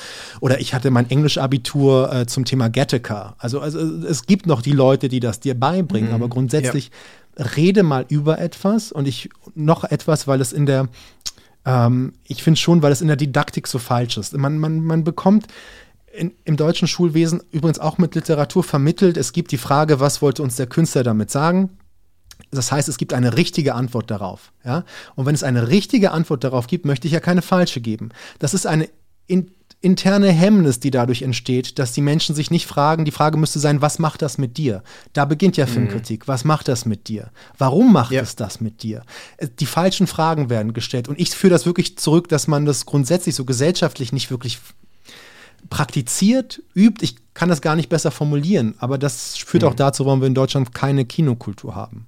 Oder ich hatte mein Englisch-Abitur äh, zum Thema Gattaca. Also, also es gibt noch die Leute, die das dir beibringen, mhm. aber grundsätzlich ja. rede mal über etwas und ich noch etwas, weil es in der ähm, ich finde schon, weil es in der Didaktik so falsch ist. Man, man, man bekommt in, im deutschen Schulwesen übrigens auch mit Literatur vermittelt. Es gibt die Frage, was wollte uns der Künstler damit sagen? Das heißt, es gibt eine richtige Antwort darauf. Ja? Und wenn es eine richtige Antwort darauf gibt, möchte ich ja keine falsche geben. Das ist eine in, interne Hemmnis, die dadurch entsteht, dass die Menschen sich nicht fragen, die Frage müsste sein, was macht das mit dir? Da beginnt ja mhm. Filmkritik. Was macht das mit dir? Warum macht ja. es das mit dir? Äh, die falschen Fragen werden gestellt. Und ich führe das wirklich zurück, dass man das grundsätzlich so gesellschaftlich nicht wirklich praktiziert, übt. Ich kann das gar nicht besser formulieren, aber das führt mhm. auch dazu, warum wir in Deutschland keine Kinokultur haben.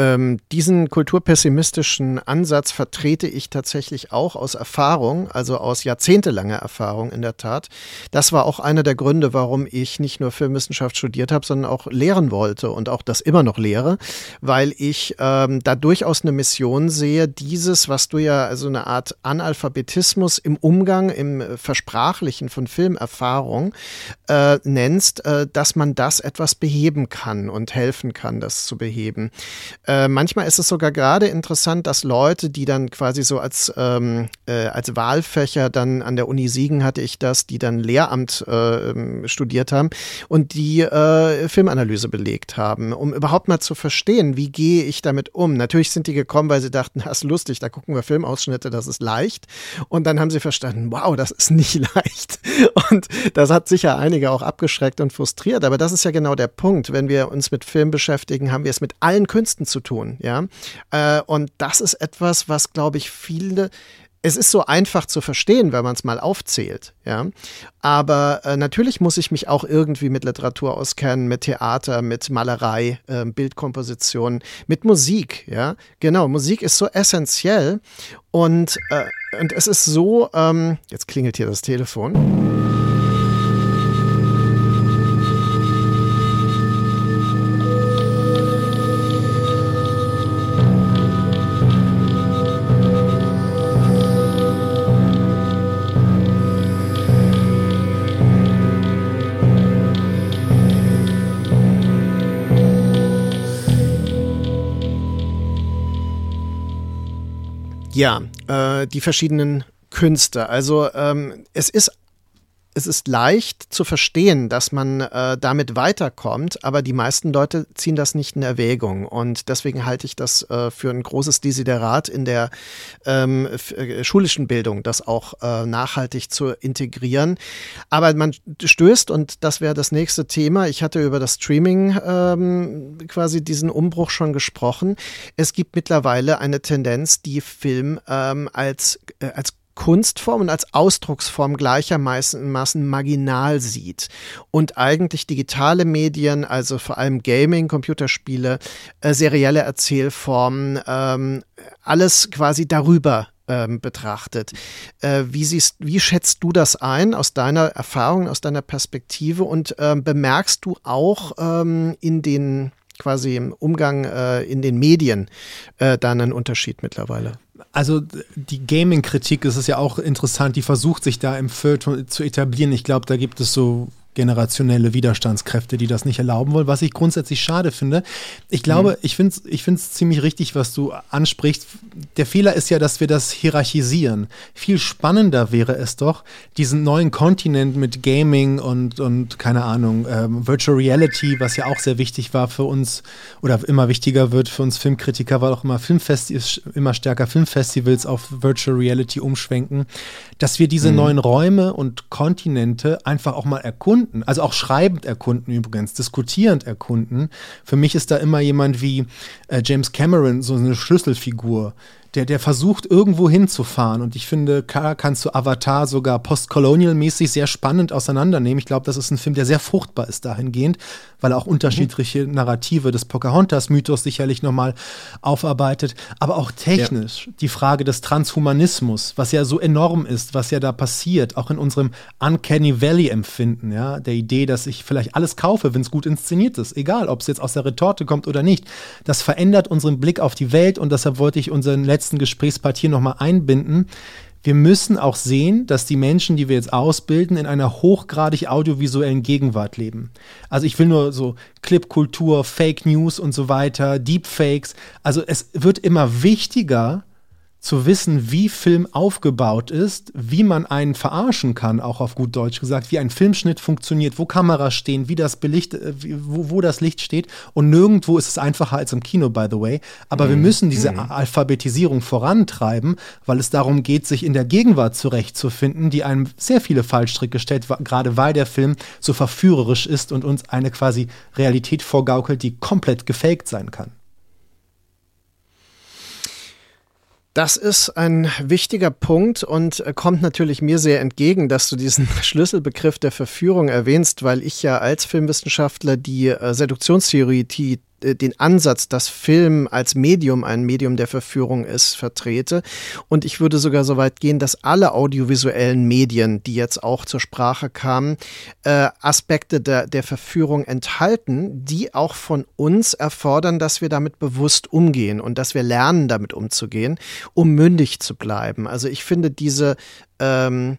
Ähm, diesen kulturpessimistischen Ansatz vertrete ich tatsächlich auch aus Erfahrung, also aus jahrzehntelanger Erfahrung in der Tat. Das war auch einer der Gründe, warum ich nicht nur Filmwissenschaft studiert habe, sondern auch lehren wollte und auch das immer noch lehre, weil ich ähm, da durchaus eine Mission sehe, dieses, was du ja also eine Art Analphabetismus im Umgang, im Versprachlichen von Filmerfahrung äh, nennst, äh, dass man das etwas beheben kann und helfen kann, das zu beheben. Äh, manchmal ist es sogar gerade interessant, dass Leute, die dann quasi so als, ähm, äh, als Wahlfächer dann an der Uni Siegen hatte ich das, die dann Lehramt äh, ähm, studiert haben und die äh, Filmanalyse belegt haben, um überhaupt mal zu verstehen, wie gehe ich damit um. Natürlich sind die gekommen, weil sie dachten, das ist lustig, da gucken wir Filmausschnitte, das ist leicht. Und dann haben sie verstanden, wow, das ist nicht leicht. Und das hat sicher einige auch abgeschreckt und frustriert. Aber das ist ja genau der Punkt. Wenn wir uns mit Film beschäftigen, haben wir es mit allen Künsten zu tun, ja. Äh, und das ist etwas, was, glaube ich, viele es ist so einfach zu verstehen, wenn man es mal aufzählt, ja. Aber äh, natürlich muss ich mich auch irgendwie mit Literatur auskennen, mit Theater, mit Malerei, äh, Bildkomposition, mit Musik, ja. Genau, Musik ist so essentiell und, äh, und es ist so, ähm, jetzt klingelt hier das Telefon. Ja, äh, die verschiedenen Künste. Also ähm, es ist es ist leicht zu verstehen, dass man äh, damit weiterkommt, aber die meisten Leute ziehen das nicht in Erwägung. Und deswegen halte ich das äh, für ein großes Desiderat in der ähm, äh, schulischen Bildung, das auch äh, nachhaltig zu integrieren. Aber man stößt, und das wäre das nächste Thema, ich hatte über das Streaming ähm, quasi diesen Umbruch schon gesprochen. Es gibt mittlerweile eine Tendenz, die Film ähm, als, äh, als Kunstform und als Ausdrucksform gleichermaßen marginal sieht und eigentlich digitale Medien, also vor allem Gaming, Computerspiele, äh, serielle Erzählformen, ähm, alles quasi darüber ähm, betrachtet. Äh, wie, siehst, wie schätzt du das ein aus deiner Erfahrung, aus deiner Perspektive und ähm, bemerkst du auch ähm, in den quasi im Umgang äh, in den Medien äh, da einen Unterschied mittlerweile? Also die Gaming-Kritik ist es ja auch interessant, die versucht sich da im Feuilleton zu etablieren. Ich glaube, da gibt es so generationelle Widerstandskräfte, die das nicht erlauben wollen, was ich grundsätzlich schade finde. Ich glaube, mhm. ich finde es ich find's ziemlich richtig, was du ansprichst. Der Fehler ist ja, dass wir das hierarchisieren. Viel spannender wäre es doch, diesen neuen Kontinent mit Gaming und, und keine Ahnung, ähm, Virtual Reality, was ja auch sehr wichtig war für uns oder immer wichtiger wird für uns Filmkritiker, weil auch immer Filmfestivals, immer stärker Filmfestivals auf Virtual Reality umschwenken, dass wir diese mhm. neuen Räume und Kontinente einfach auch mal erkunden erkunden, also auch schreibend erkunden übrigens, diskutierend erkunden. Für mich ist da immer jemand wie äh, James Cameron so eine Schlüsselfigur, der, der versucht, irgendwo hinzufahren. Und ich finde, kannst du Avatar sogar postcolonial-mäßig sehr spannend auseinandernehmen. Ich glaube, das ist ein Film, der sehr fruchtbar ist dahingehend, weil er auch unterschiedliche mhm. Narrative des Pocahontas-Mythos sicherlich nochmal aufarbeitet. Aber auch technisch ja. die Frage des Transhumanismus, was ja so enorm ist, was ja da passiert, auch in unserem Uncanny Valley-Empfinden, ja, der Idee, dass ich vielleicht alles kaufe, wenn es gut inszeniert ist, egal, ob es jetzt aus der Retorte kommt oder nicht. Das verändert unseren Blick auf die Welt und deshalb wollte ich unseren letzten letzten Gesprächspart hier nochmal einbinden. Wir müssen auch sehen, dass die Menschen, die wir jetzt ausbilden, in einer hochgradig audiovisuellen Gegenwart leben. Also ich will nur so Clipkultur, Fake News und so weiter, Deepfakes. Also es wird immer wichtiger, zu wissen, wie Film aufgebaut ist, wie man einen verarschen kann, auch auf gut Deutsch gesagt, wie ein Filmschnitt funktioniert, wo Kameras stehen, wie das Belicht, äh, wo, wo das Licht steht. Und nirgendwo ist es einfacher als im Kino, by the way. Aber mhm. wir müssen diese mhm. Alphabetisierung vorantreiben, weil es darum geht, sich in der Gegenwart zurechtzufinden, die einem sehr viele Fallstricke stellt, gerade weil der Film so verführerisch ist und uns eine quasi Realität vorgaukelt, die komplett gefaked sein kann. Das ist ein wichtiger Punkt und äh, kommt natürlich mir sehr entgegen, dass du diesen Schlüsselbegriff der Verführung erwähnst, weil ich ja als Filmwissenschaftler die äh, Seduktionstheorie, die den Ansatz, dass Film als Medium ein Medium der Verführung ist, vertrete. Und ich würde sogar so weit gehen, dass alle audiovisuellen Medien, die jetzt auch zur Sprache kamen, äh, Aspekte der, der Verführung enthalten, die auch von uns erfordern, dass wir damit bewusst umgehen und dass wir lernen, damit umzugehen, um mündig zu bleiben. Also ich finde diese ähm,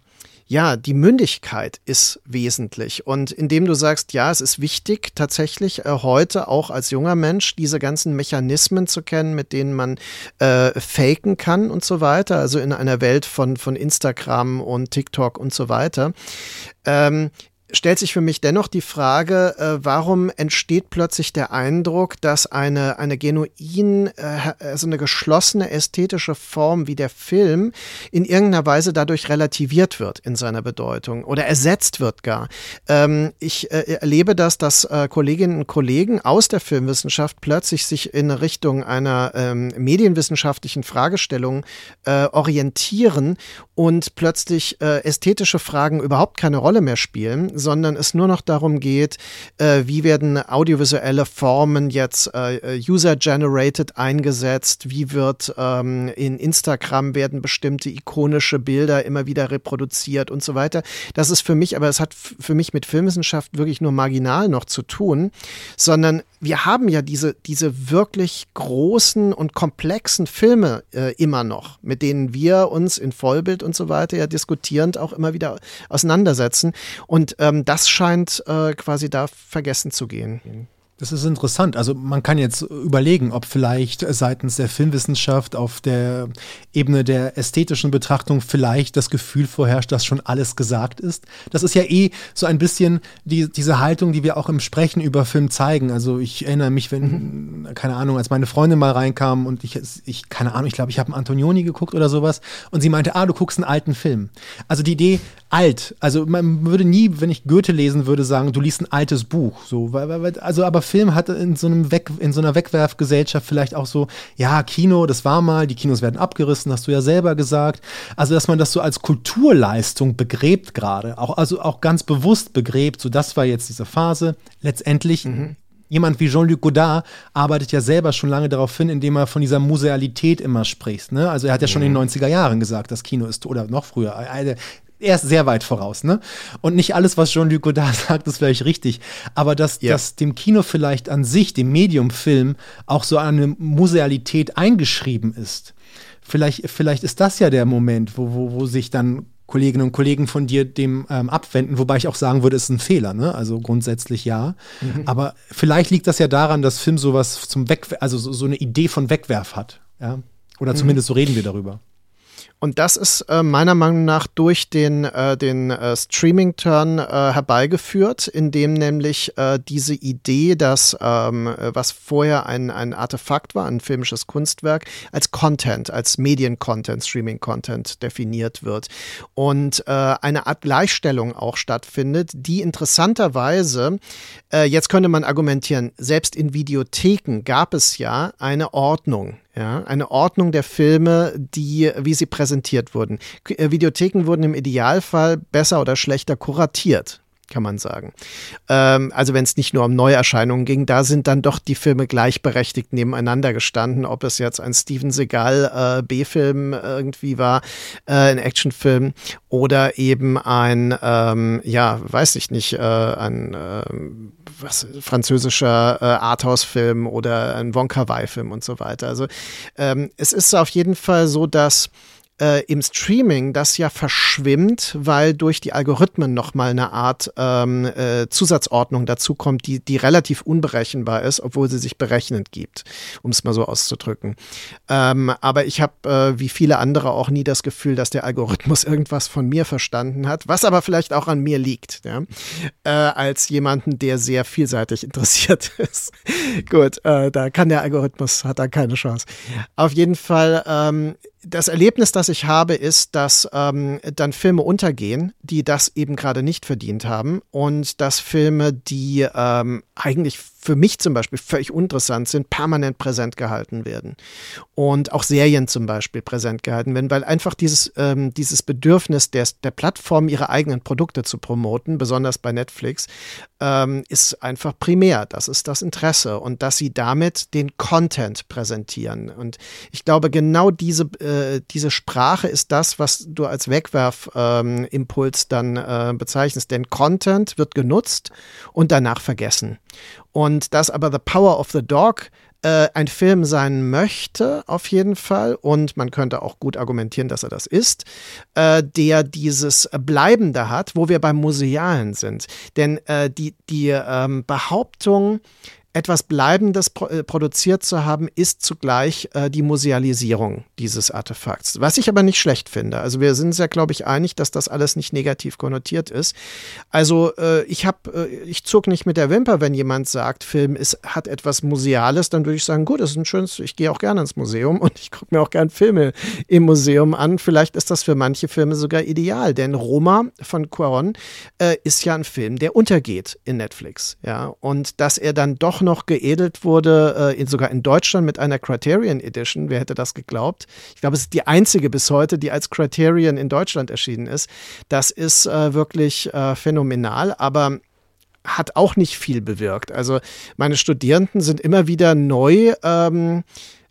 ja, die Mündigkeit ist wesentlich. Und indem du sagst, ja, es ist wichtig, tatsächlich äh, heute auch als junger Mensch diese ganzen Mechanismen zu kennen, mit denen man äh, faken kann und so weiter, also in einer Welt von, von Instagram und TikTok und so weiter, ähm, stellt sich für mich dennoch die Frage, äh, warum entsteht plötzlich der Eindruck, dass eine, eine genuin, äh, also eine geschlossene ästhetische Form wie der Film in irgendeiner Weise dadurch relativiert wird in seiner Bedeutung oder ersetzt wird gar. Ähm, ich äh, erlebe das, dass äh, Kolleginnen und Kollegen aus der Filmwissenschaft plötzlich sich in Richtung einer ähm, medienwissenschaftlichen Fragestellung äh, orientieren und plötzlich äh, ästhetische Fragen überhaupt keine Rolle mehr spielen, sondern es nur noch darum geht, äh, wie werden audiovisuelle Formen jetzt äh, user-generated eingesetzt, wie wird ähm, in Instagram werden bestimmte ikonische Bilder immer wieder reproduziert und so weiter. Das ist für mich, aber es hat für mich mit Filmwissenschaft wirklich nur marginal noch zu tun, sondern wir haben ja diese, diese wirklich großen und komplexen Filme äh, immer noch, mit denen wir uns in Vollbild und so weiter ja diskutierend auch immer wieder auseinandersetzen. Und ähm, das scheint äh, quasi da vergessen zu gehen. Das ist interessant. Also man kann jetzt überlegen, ob vielleicht seitens der Filmwissenschaft auf der Ebene der ästhetischen Betrachtung vielleicht das Gefühl vorherrscht, dass schon alles gesagt ist. Das ist ja eh so ein bisschen die, diese Haltung, die wir auch im Sprechen über Film zeigen. Also ich erinnere mich, wenn, mhm. keine Ahnung, als meine Freundin mal reinkam und ich, ich keine Ahnung, ich glaube, ich habe einen Antonioni geguckt oder sowas und sie meinte, ah, du guckst einen alten Film. Also die Idee, alt. Also man würde nie, wenn ich Goethe lesen würde, sagen, du liest ein altes Buch. So, also aber Film hat in so einem Weg, in so einer Wegwerfgesellschaft vielleicht auch so, ja, Kino, das war mal, die Kinos werden abgerissen, hast du ja selber gesagt. Also dass man das so als Kulturleistung begräbt gerade, auch also auch ganz bewusst begräbt. So, das war jetzt diese Phase. Letztendlich mhm jemand wie Jean-Luc Godard arbeitet ja selber schon lange darauf hin, indem er von dieser Musealität immer spricht. Ne? Also er hat ja schon in den 90er mhm. Jahren gesagt, das Kino ist, oder noch früher, er ist sehr weit voraus, ne? Und nicht alles, was Jean-Luc Godard sagt, ist vielleicht richtig. Aber dass, ja. dass dem Kino vielleicht an sich, dem Medium-Film, auch so eine Musealität eingeschrieben ist. Vielleicht, vielleicht ist das ja der Moment, wo, wo, wo sich dann Kolleginnen und Kollegen von dir dem ähm, abwenden, wobei ich auch sagen würde, es ist ein Fehler, ne? Also grundsätzlich ja. Mhm. Aber vielleicht liegt das ja daran, dass Film sowas zum Wegwerf, also so, so, eine Idee von Wegwerf hat, ja. Oder mhm. zumindest so reden wir darüber. Und das ist äh, meiner Meinung nach durch den, äh, den äh, Streaming-Turn äh, herbeigeführt, in dem nämlich äh, diese Idee, dass ähm, was vorher ein, ein Artefakt war, ein filmisches Kunstwerk, als Content, als Medien-Content, Streaming-Content definiert wird. Und äh, eine Art Gleichstellung auch stattfindet, die interessanterweise, jetzt könnte man argumentieren, selbst in Videotheken gab es ja eine Ordnung ja, eine Ordnung der Filme, die, wie sie präsentiert wurden. Äh, Videotheken wurden im Idealfall besser oder schlechter kuratiert kann man sagen. Ähm, also wenn es nicht nur um Neuerscheinungen ging, da sind dann doch die Filme gleichberechtigt nebeneinander gestanden, ob es jetzt ein Steven Seagal äh, B-Film irgendwie war, äh, ein Actionfilm oder eben ein, ähm, ja, weiß ich nicht, äh, ein ähm, was, französischer äh, Arthouse-Film oder ein Wonka-Wai-Film und so weiter. Also ähm, es ist auf jeden Fall so, dass äh, im Streaming das ja verschwimmt, weil durch die Algorithmen nochmal eine Art ähm, äh, Zusatzordnung dazukommt, die, die relativ unberechenbar ist, obwohl sie sich berechnend gibt, um es mal so auszudrücken. Ähm, aber ich habe, äh, wie viele andere, auch nie das Gefühl, dass der Algorithmus irgendwas von mir verstanden hat, was aber vielleicht auch an mir liegt, ja? äh, als jemanden, der sehr vielseitig interessiert ist. Gut, äh, da kann der Algorithmus, hat da keine Chance. Auf jeden Fall ähm, das Erlebnis, das ich habe, ist, dass ähm, dann Filme untergehen, die das eben gerade nicht verdient haben und dass Filme, die ähm, eigentlich für mich zum Beispiel völlig uninteressant sind, permanent präsent gehalten werden. Und auch Serien zum Beispiel präsent gehalten werden, weil einfach dieses, ähm, dieses Bedürfnis der, der Plattform, ihre eigenen Produkte zu promoten, besonders bei Netflix, ähm, ist einfach primär. Das ist das Interesse und dass sie damit den Content präsentieren. Und ich glaube, genau diese, äh, diese Sprache ist das, was du als Wegwerfimpuls ähm, dann äh, bezeichnest. Denn Content wird genutzt und danach vergessen. Und dass aber The Power of the Dog äh, ein Film sein möchte, auf jeden Fall, und man könnte auch gut argumentieren, dass er das ist, äh, der dieses Bleibende hat, wo wir beim Musealen sind. Denn äh, die, die ähm, Behauptung, etwas Bleibendes äh, produziert zu haben, ist zugleich äh, die Musealisierung dieses Artefakts. Was ich aber nicht schlecht finde. Also wir sind uns ja, glaube ich, einig, dass das alles nicht negativ konnotiert ist. Also äh, ich habe, äh, ich zuck nicht mit der Wimper, wenn jemand sagt, Film ist, hat etwas Museales, dann würde ich sagen, gut, das ist ein schönes, ich gehe auch gerne ins Museum und ich gucke mir auch gerne Filme im Museum an. Vielleicht ist das für manche Filme sogar ideal, denn Roma von Cuaron äh, ist ja ein Film, der untergeht in Netflix. Ja, und dass er dann doch noch geedelt wurde, äh, in, sogar in Deutschland mit einer Criterion Edition. Wer hätte das geglaubt? Ich glaube, es ist die einzige bis heute, die als Criterion in Deutschland erschienen ist. Das ist äh, wirklich äh, phänomenal, aber hat auch nicht viel bewirkt. Also meine Studierenden sind immer wieder neu. Ähm,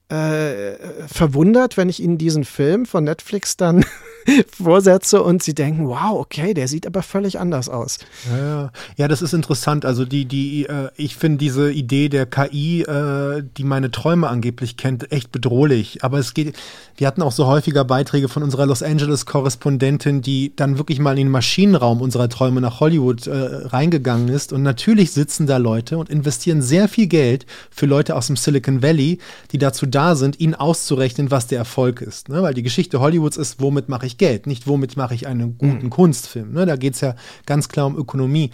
äh, verwundert, wenn ich ihnen diesen Film von Netflix dann vorsetze und sie denken, wow, okay, der sieht aber völlig anders aus. Ja, ja. ja das ist interessant. Also die, die, äh, ich finde diese Idee der KI, äh, die meine Träume angeblich kennt, echt bedrohlich. Aber es geht, wir hatten auch so häufiger Beiträge von unserer Los Angeles-Korrespondentin, die dann wirklich mal in den Maschinenraum unserer Träume nach Hollywood äh, reingegangen ist. Und natürlich sitzen da Leute und investieren sehr viel Geld für Leute aus dem Silicon Valley, die dazu da sind, ihnen auszurechnen, was der Erfolg ist. Ne? Weil die Geschichte Hollywoods ist, womit mache ich Geld, nicht womit mache ich einen guten mhm. Kunstfilm. Ne? Da geht es ja ganz klar um Ökonomie.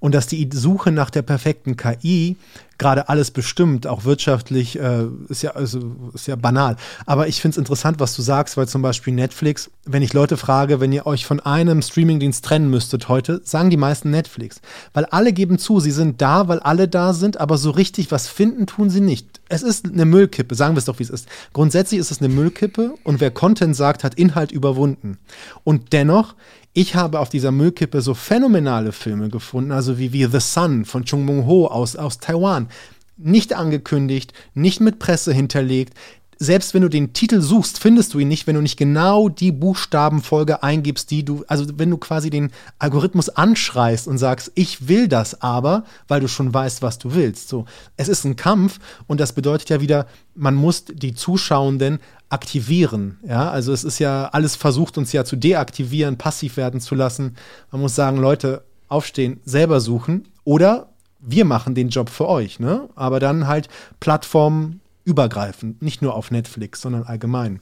Und dass die Suche nach der perfekten KI gerade alles bestimmt, auch wirtschaftlich, äh, ist ja also ist ja banal. Aber ich finde es interessant, was du sagst, weil zum Beispiel Netflix, wenn ich Leute frage, wenn ihr euch von einem Streamingdienst trennen müsstet heute, sagen die meisten Netflix, weil alle geben zu, sie sind da, weil alle da sind, aber so richtig was finden tun sie nicht. Es ist eine Müllkippe, sagen wir es doch, wie es ist. Grundsätzlich ist es eine Müllkippe und wer Content sagt, hat Inhalt überwunden. Und dennoch ich habe auf dieser Müllkippe so phänomenale Filme gefunden, also wie, wie The Sun von Chung Mung Ho aus, aus Taiwan. Nicht angekündigt, nicht mit Presse hinterlegt, selbst wenn du den Titel suchst, findest du ihn nicht, wenn du nicht genau die Buchstabenfolge eingibst, die du, also wenn du quasi den Algorithmus anschreist und sagst, ich will das aber, weil du schon weißt, was du willst. So, es ist ein Kampf und das bedeutet ja wieder, man muss die Zuschauenden aktivieren. Ja, also es ist ja alles versucht, uns ja zu deaktivieren, passiv werden zu lassen. Man muss sagen, Leute, aufstehen, selber suchen oder wir machen den Job für euch, ne? Aber dann halt Plattformen übergreifend, nicht nur auf Netflix, sondern allgemein.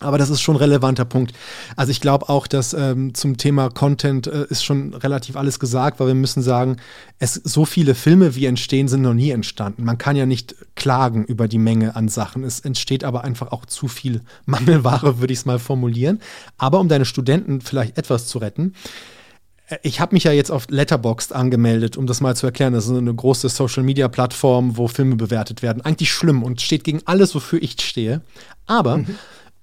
Aber das ist schon ein relevanter Punkt. Also ich glaube auch, dass ähm, zum Thema Content äh, ist schon relativ alles gesagt, weil wir müssen sagen, es so viele Filme wie entstehen sind noch nie entstanden. Man kann ja nicht klagen über die Menge an Sachen. Es entsteht aber einfach auch zu viel Mangelware, würde ich es mal formulieren. Aber um deine Studenten vielleicht etwas zu retten, ich habe mich ja jetzt auf Letterboxd angemeldet, um das mal zu erklären. Das ist eine große Social-Media-Plattform, wo Filme bewertet werden. Eigentlich schlimm und steht gegen alles, wofür ich stehe. Aber mhm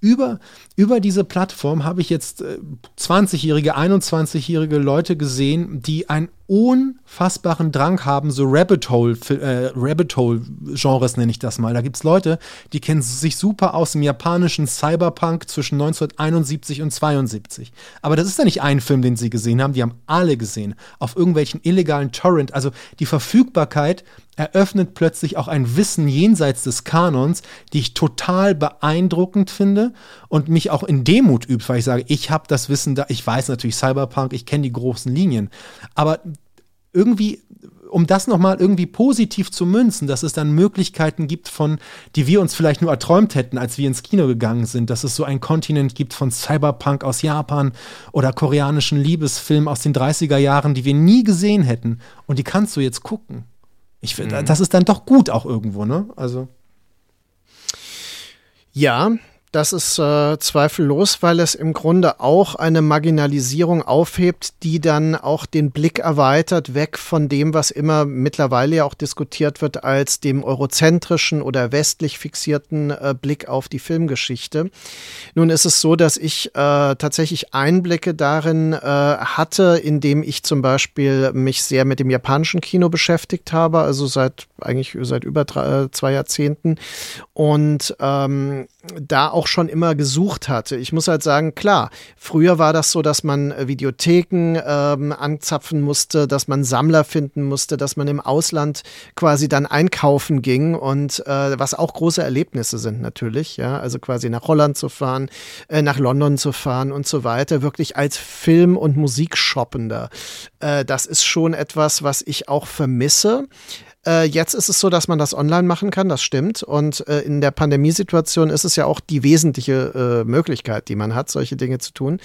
über, über diese Plattform habe ich jetzt äh, 20-jährige, 21-jährige Leute gesehen, die einen unfassbaren Drang haben, so Rabbit Hole, äh, Rabbit Hole Genres nenne ich das mal. Da gibt es Leute, die kennen sich super aus im japanischen Cyberpunk zwischen 1971 und 72. Aber das ist ja nicht ein Film, den sie gesehen haben, die haben alle gesehen. Auf irgendwelchen illegalen Torrent. Also die Verfügbarkeit eröffnet plötzlich auch ein Wissen jenseits des Kanons, die ich total beeindruckend finde und mich auch in Demut übt, weil ich sage, ich habe das Wissen da, ich weiß natürlich Cyberpunk, ich kenne die großen Linien, aber irgendwie um das nochmal irgendwie positiv zu münzen, dass es dann Möglichkeiten gibt von, die wir uns vielleicht nur erträumt hätten, als wir ins Kino gegangen sind, dass es so ein Kontinent gibt von Cyberpunk aus Japan oder koreanischen Liebesfilmen aus den 30er Jahren, die wir nie gesehen hätten. Und die kannst du jetzt gucken. Ich finde, mhm. das ist dann doch gut auch irgendwo, ne? Also. Ja, das ist äh, zweifellos, weil es im Grunde auch eine Marginalisierung aufhebt, die dann auch den Blick erweitert, weg von dem, was immer mittlerweile ja auch diskutiert wird, als dem eurozentrischen oder westlich fixierten äh, Blick auf die Filmgeschichte. Nun ist es so, dass ich äh, tatsächlich Einblicke darin äh, hatte, indem ich zum Beispiel mich sehr mit dem japanischen Kino beschäftigt habe, also seit eigentlich seit über drei, äh, zwei Jahrzehnten und ähm, da auch schon immer gesucht hatte. Ich muss halt sagen, klar, früher war das so, dass man äh, Videotheken ähm, anzapfen musste, dass man Sammler finden musste, dass man im Ausland quasi dann einkaufen ging und äh, was auch große Erlebnisse sind natürlich, ja, also quasi nach Holland zu fahren, äh, nach London zu fahren und so weiter, wirklich als Film- und Musikshoppender. Äh, das ist schon etwas, was ich auch vermisse. Äh, jetzt ist es so, dass man das online machen kann, das stimmt. Und äh, in der Pandemiesituation ist es ja auch die wesentliche äh, Möglichkeit, die man hat, solche Dinge zu tun.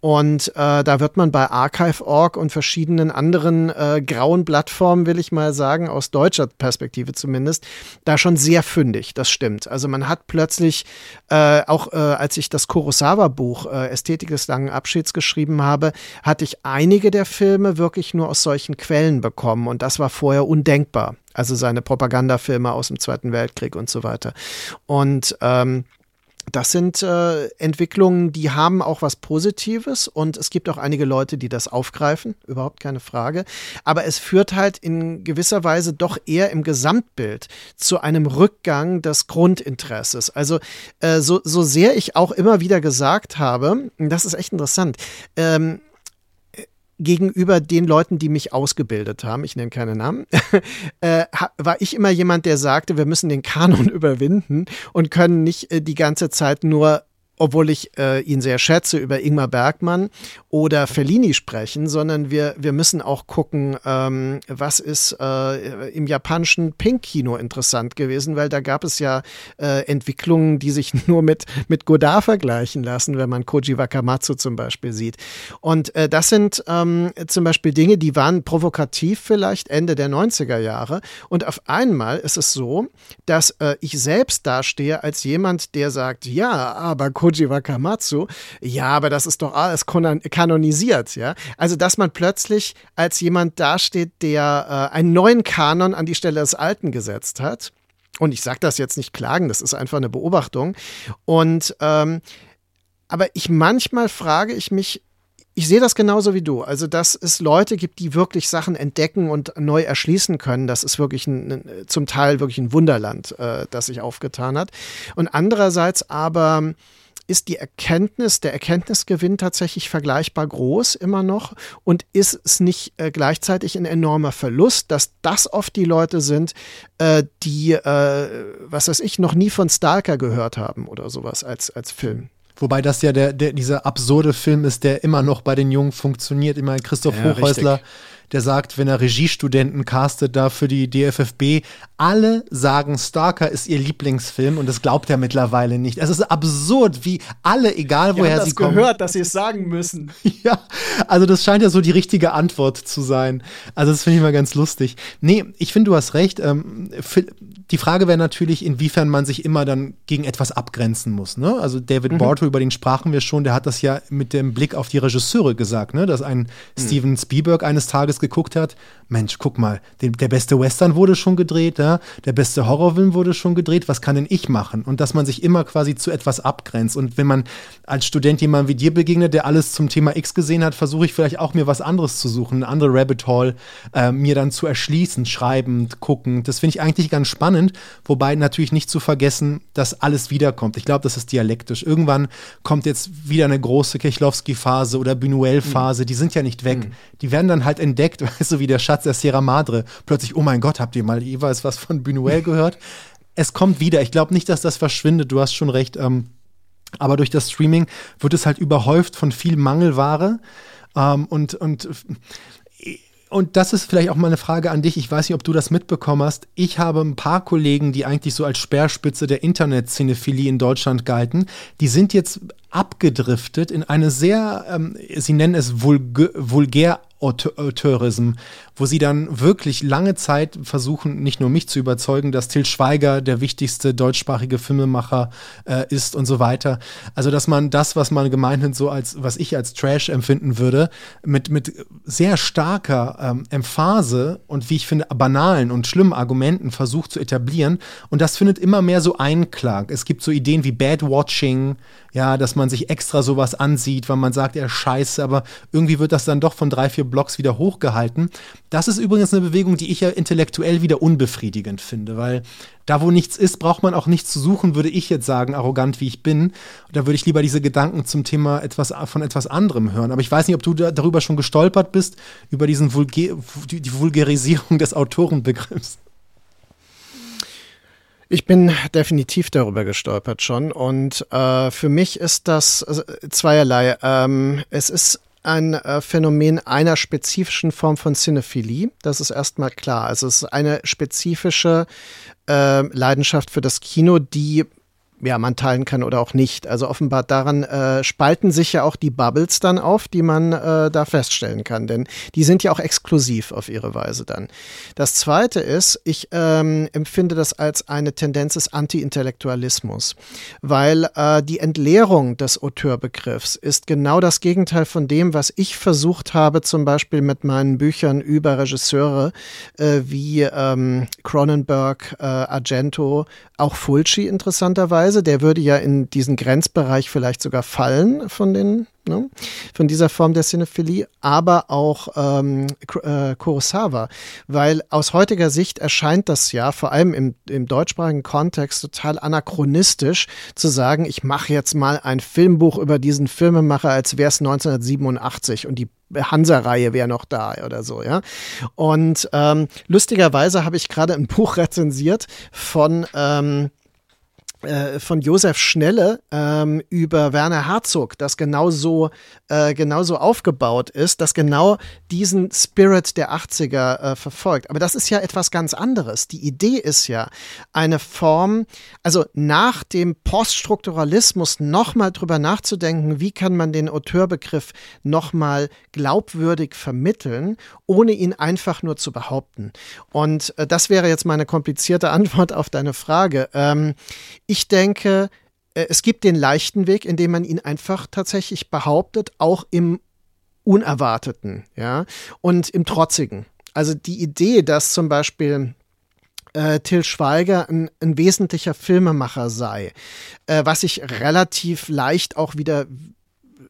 Und äh, da wird man bei Archive.org und verschiedenen anderen äh, grauen Plattformen, will ich mal sagen, aus deutscher Perspektive zumindest, da schon sehr fündig. Das stimmt. Also man hat plötzlich, äh, auch als ich das Kurosawa-Buch Ästhetik des langen Abschieds geschrieben habe, hatte ich einige der Filme wirklich nur aus solchen Quellen bekommen. Und das war vorher undenkbar also seine Propagandafilme aus dem Zweiten Weltkrieg und so weiter. Und ähm, das sind äh, Entwicklungen, die haben auch was Positives und es gibt auch einige Leute, die das aufgreifen, überhaupt keine Frage. Aber es führt halt in gewisser Weise doch eher im Gesamtbild zu einem Rückgang des Grundinteresses. Also äh, so, so sehr ich auch immer wieder gesagt habe, das ist echt interessant, ähm, gegenüber den Leuten, die mich ausgebildet haben, ich nenne keine Namen, äh, war ich immer jemand, der sagte, wir müssen den Kanon überwinden und können nicht äh, die ganze Zeit nur obwohl ich äh, ihn sehr schätze, über Ingmar Bergmann oder Fellini sprechen, sondern wir, wir müssen auch gucken, ähm, was ist äh, im japanischen Pink-Kino interessant gewesen, weil da gab es ja äh, Entwicklungen, die sich nur mit, mit Godard vergleichen lassen, wenn man Koji Wakamatsu zum Beispiel sieht. Und äh, das sind ähm, zum Beispiel Dinge, die waren provokativ vielleicht Ende der 90er Jahre. Und auf einmal ist es so, dass äh, ich selbst dastehe als jemand, der sagt, ja, aber Koji Wakamatsu, ja, aber das ist doch alles kanonisiert, ja. Also, dass man plötzlich als jemand dasteht, der äh, einen neuen Kanon an die Stelle des alten gesetzt hat. Und ich sage das jetzt nicht klagen, das ist einfach eine Beobachtung. Und ähm, aber ich manchmal frage ich mich, ich sehe das genauso wie du. Also, dass es Leute gibt, die wirklich Sachen entdecken und neu erschließen können, das ist wirklich ein, zum Teil wirklich ein Wunderland, äh, das sich aufgetan hat. Und andererseits aber ist die Erkenntnis, der Erkenntnisgewinn tatsächlich vergleichbar groß immer noch und ist es nicht äh, gleichzeitig ein enormer Verlust, dass das oft die Leute sind, äh, die, äh, was weiß ich, noch nie von Stalker gehört haben oder sowas als, als Film. Wobei das ja der, der, dieser absurde Film ist, der immer noch bei den Jungen funktioniert. Immer Christoph ja, Hochhäusler. Richtig der sagt, wenn er Regiestudenten castet da für die DFFB, alle sagen, Stalker ist ihr Lieblingsfilm und das glaubt er mittlerweile nicht. Es ist absurd, wie alle, egal woher sie kommen. Ich gehört, dass sie es sagen müssen. Ja, also das scheint ja so die richtige Antwort zu sein. Also das finde ich mal ganz lustig. Nee, ich finde, du hast recht. Ähm, die Frage wäre natürlich, inwiefern man sich immer dann gegen etwas abgrenzen muss. Ne? Also David mhm. Borto, über den sprachen wir schon, der hat das ja mit dem Blick auf die Regisseure gesagt, ne? dass ein mhm. Steven Spielberg eines Tages geguckt hat, Mensch, guck mal, den, der beste Western wurde schon gedreht, ja? der beste Horrorfilm wurde schon gedreht, was kann denn ich machen? Und dass man sich immer quasi zu etwas abgrenzt. Und wenn man als Student jemandem wie dir begegnet, der alles zum Thema X gesehen hat, versuche ich vielleicht auch mir was anderes zu suchen, eine andere Rabbit Hole äh, mir dann zu erschließen, schreibend, gucken. Das finde ich eigentlich ganz spannend, wobei natürlich nicht zu vergessen, dass alles wiederkommt. Ich glaube, das ist dialektisch. Irgendwann kommt jetzt wieder eine große Kechlowski-Phase oder Buñuel-Phase, mhm. die sind ja nicht weg. Mhm. Die werden dann halt entdeckt, weißt du, wie der Schatz der Sierra Madre. Plötzlich, oh mein Gott, habt ihr mal jeweils was von Buñuel gehört? es kommt wieder. Ich glaube nicht, dass das verschwindet. Du hast schon recht. Ähm, aber durch das Streaming wird es halt überhäuft von viel Mangelware. Ähm, und, und und das ist vielleicht auch mal eine Frage an dich. Ich weiß nicht, ob du das mitbekommen hast. Ich habe ein paar Kollegen, die eigentlich so als Speerspitze der Internet-Cinephilie in Deutschland galten. Die sind jetzt abgedriftet in eine sehr, ähm, sie nennen es vulg vulgär Auteurism, wo sie dann wirklich lange Zeit versuchen, nicht nur mich zu überzeugen, dass Till Schweiger der wichtigste deutschsprachige Filmemacher äh, ist und so weiter. Also, dass man das, was man gemeinhin so als, was ich als Trash empfinden würde, mit, mit sehr starker ähm, Emphase und wie ich finde, banalen und schlimmen Argumenten versucht zu etablieren. Und das findet immer mehr so Einklang. Es gibt so Ideen wie Bad Watching, ja, dass man sich extra sowas ansieht, weil man sagt, er scheiße, aber irgendwie wird das dann doch von drei, vier Blogs wieder hochgehalten. Das ist übrigens eine Bewegung, die ich ja intellektuell wieder unbefriedigend finde, weil da, wo nichts ist, braucht man auch nichts zu suchen, würde ich jetzt sagen, arrogant wie ich bin. Da würde ich lieber diese Gedanken zum Thema etwas, von etwas anderem hören. Aber ich weiß nicht, ob du da, darüber schon gestolpert bist, über diesen Vulgä die, die Vulgarisierung des Autorenbegriffs. Ich bin definitiv darüber gestolpert schon und äh, für mich ist das äh, zweierlei. Ähm, es ist ein äh, Phänomen einer spezifischen Form von Cinephilie. Das ist erstmal klar. Also es ist eine spezifische äh, Leidenschaft für das Kino, die ja, man teilen kann oder auch nicht. Also offenbar daran äh, spalten sich ja auch die Bubbles dann auf, die man äh, da feststellen kann, denn die sind ja auch exklusiv auf ihre Weise dann. Das Zweite ist, ich ähm, empfinde das als eine Tendenz des Anti-Intellektualismus, weil äh, die Entleerung des Auteurbegriffs ist genau das Gegenteil von dem, was ich versucht habe, zum Beispiel mit meinen Büchern über Regisseure äh, wie ähm, Cronenberg, äh, Argento, auch Fulci interessanterweise Weise. Der würde ja in diesen Grenzbereich vielleicht sogar fallen von den Ne? von dieser Form der Cinephilie, aber auch ähm, äh, Kurosawa, weil aus heutiger Sicht erscheint das ja vor allem im, im deutschsprachigen Kontext total anachronistisch zu sagen, ich mache jetzt mal ein Filmbuch über diesen Filmemacher, als wäre es 1987 und die Hansa-Reihe wäre noch da oder so, ja. Und ähm, lustigerweise habe ich gerade ein Buch rezensiert von ähm, äh, von Josef Schnelle ähm, über Werner Herzog, das genauso, äh, genauso aufgebaut ist, das genau diesen Spirit der 80er äh, verfolgt. Aber das ist ja etwas ganz anderes. Die Idee ist ja eine Form, also nach dem Poststrukturalismus nochmal drüber nachzudenken, wie kann man den Auteurbegriff nochmal glaubwürdig vermitteln, ohne ihn einfach nur zu behaupten. Und äh, das wäre jetzt meine komplizierte Antwort auf deine Frage. Ähm, denke, äh, es gibt den leichten Weg, indem man ihn einfach tatsächlich behauptet, auch im Unerwarteten, ja, und im Trotzigen. Also die Idee, dass zum Beispiel äh, Till Schweiger ein, ein, wesentlicher Filmemacher sei, äh, was sich relativ leicht auch wieder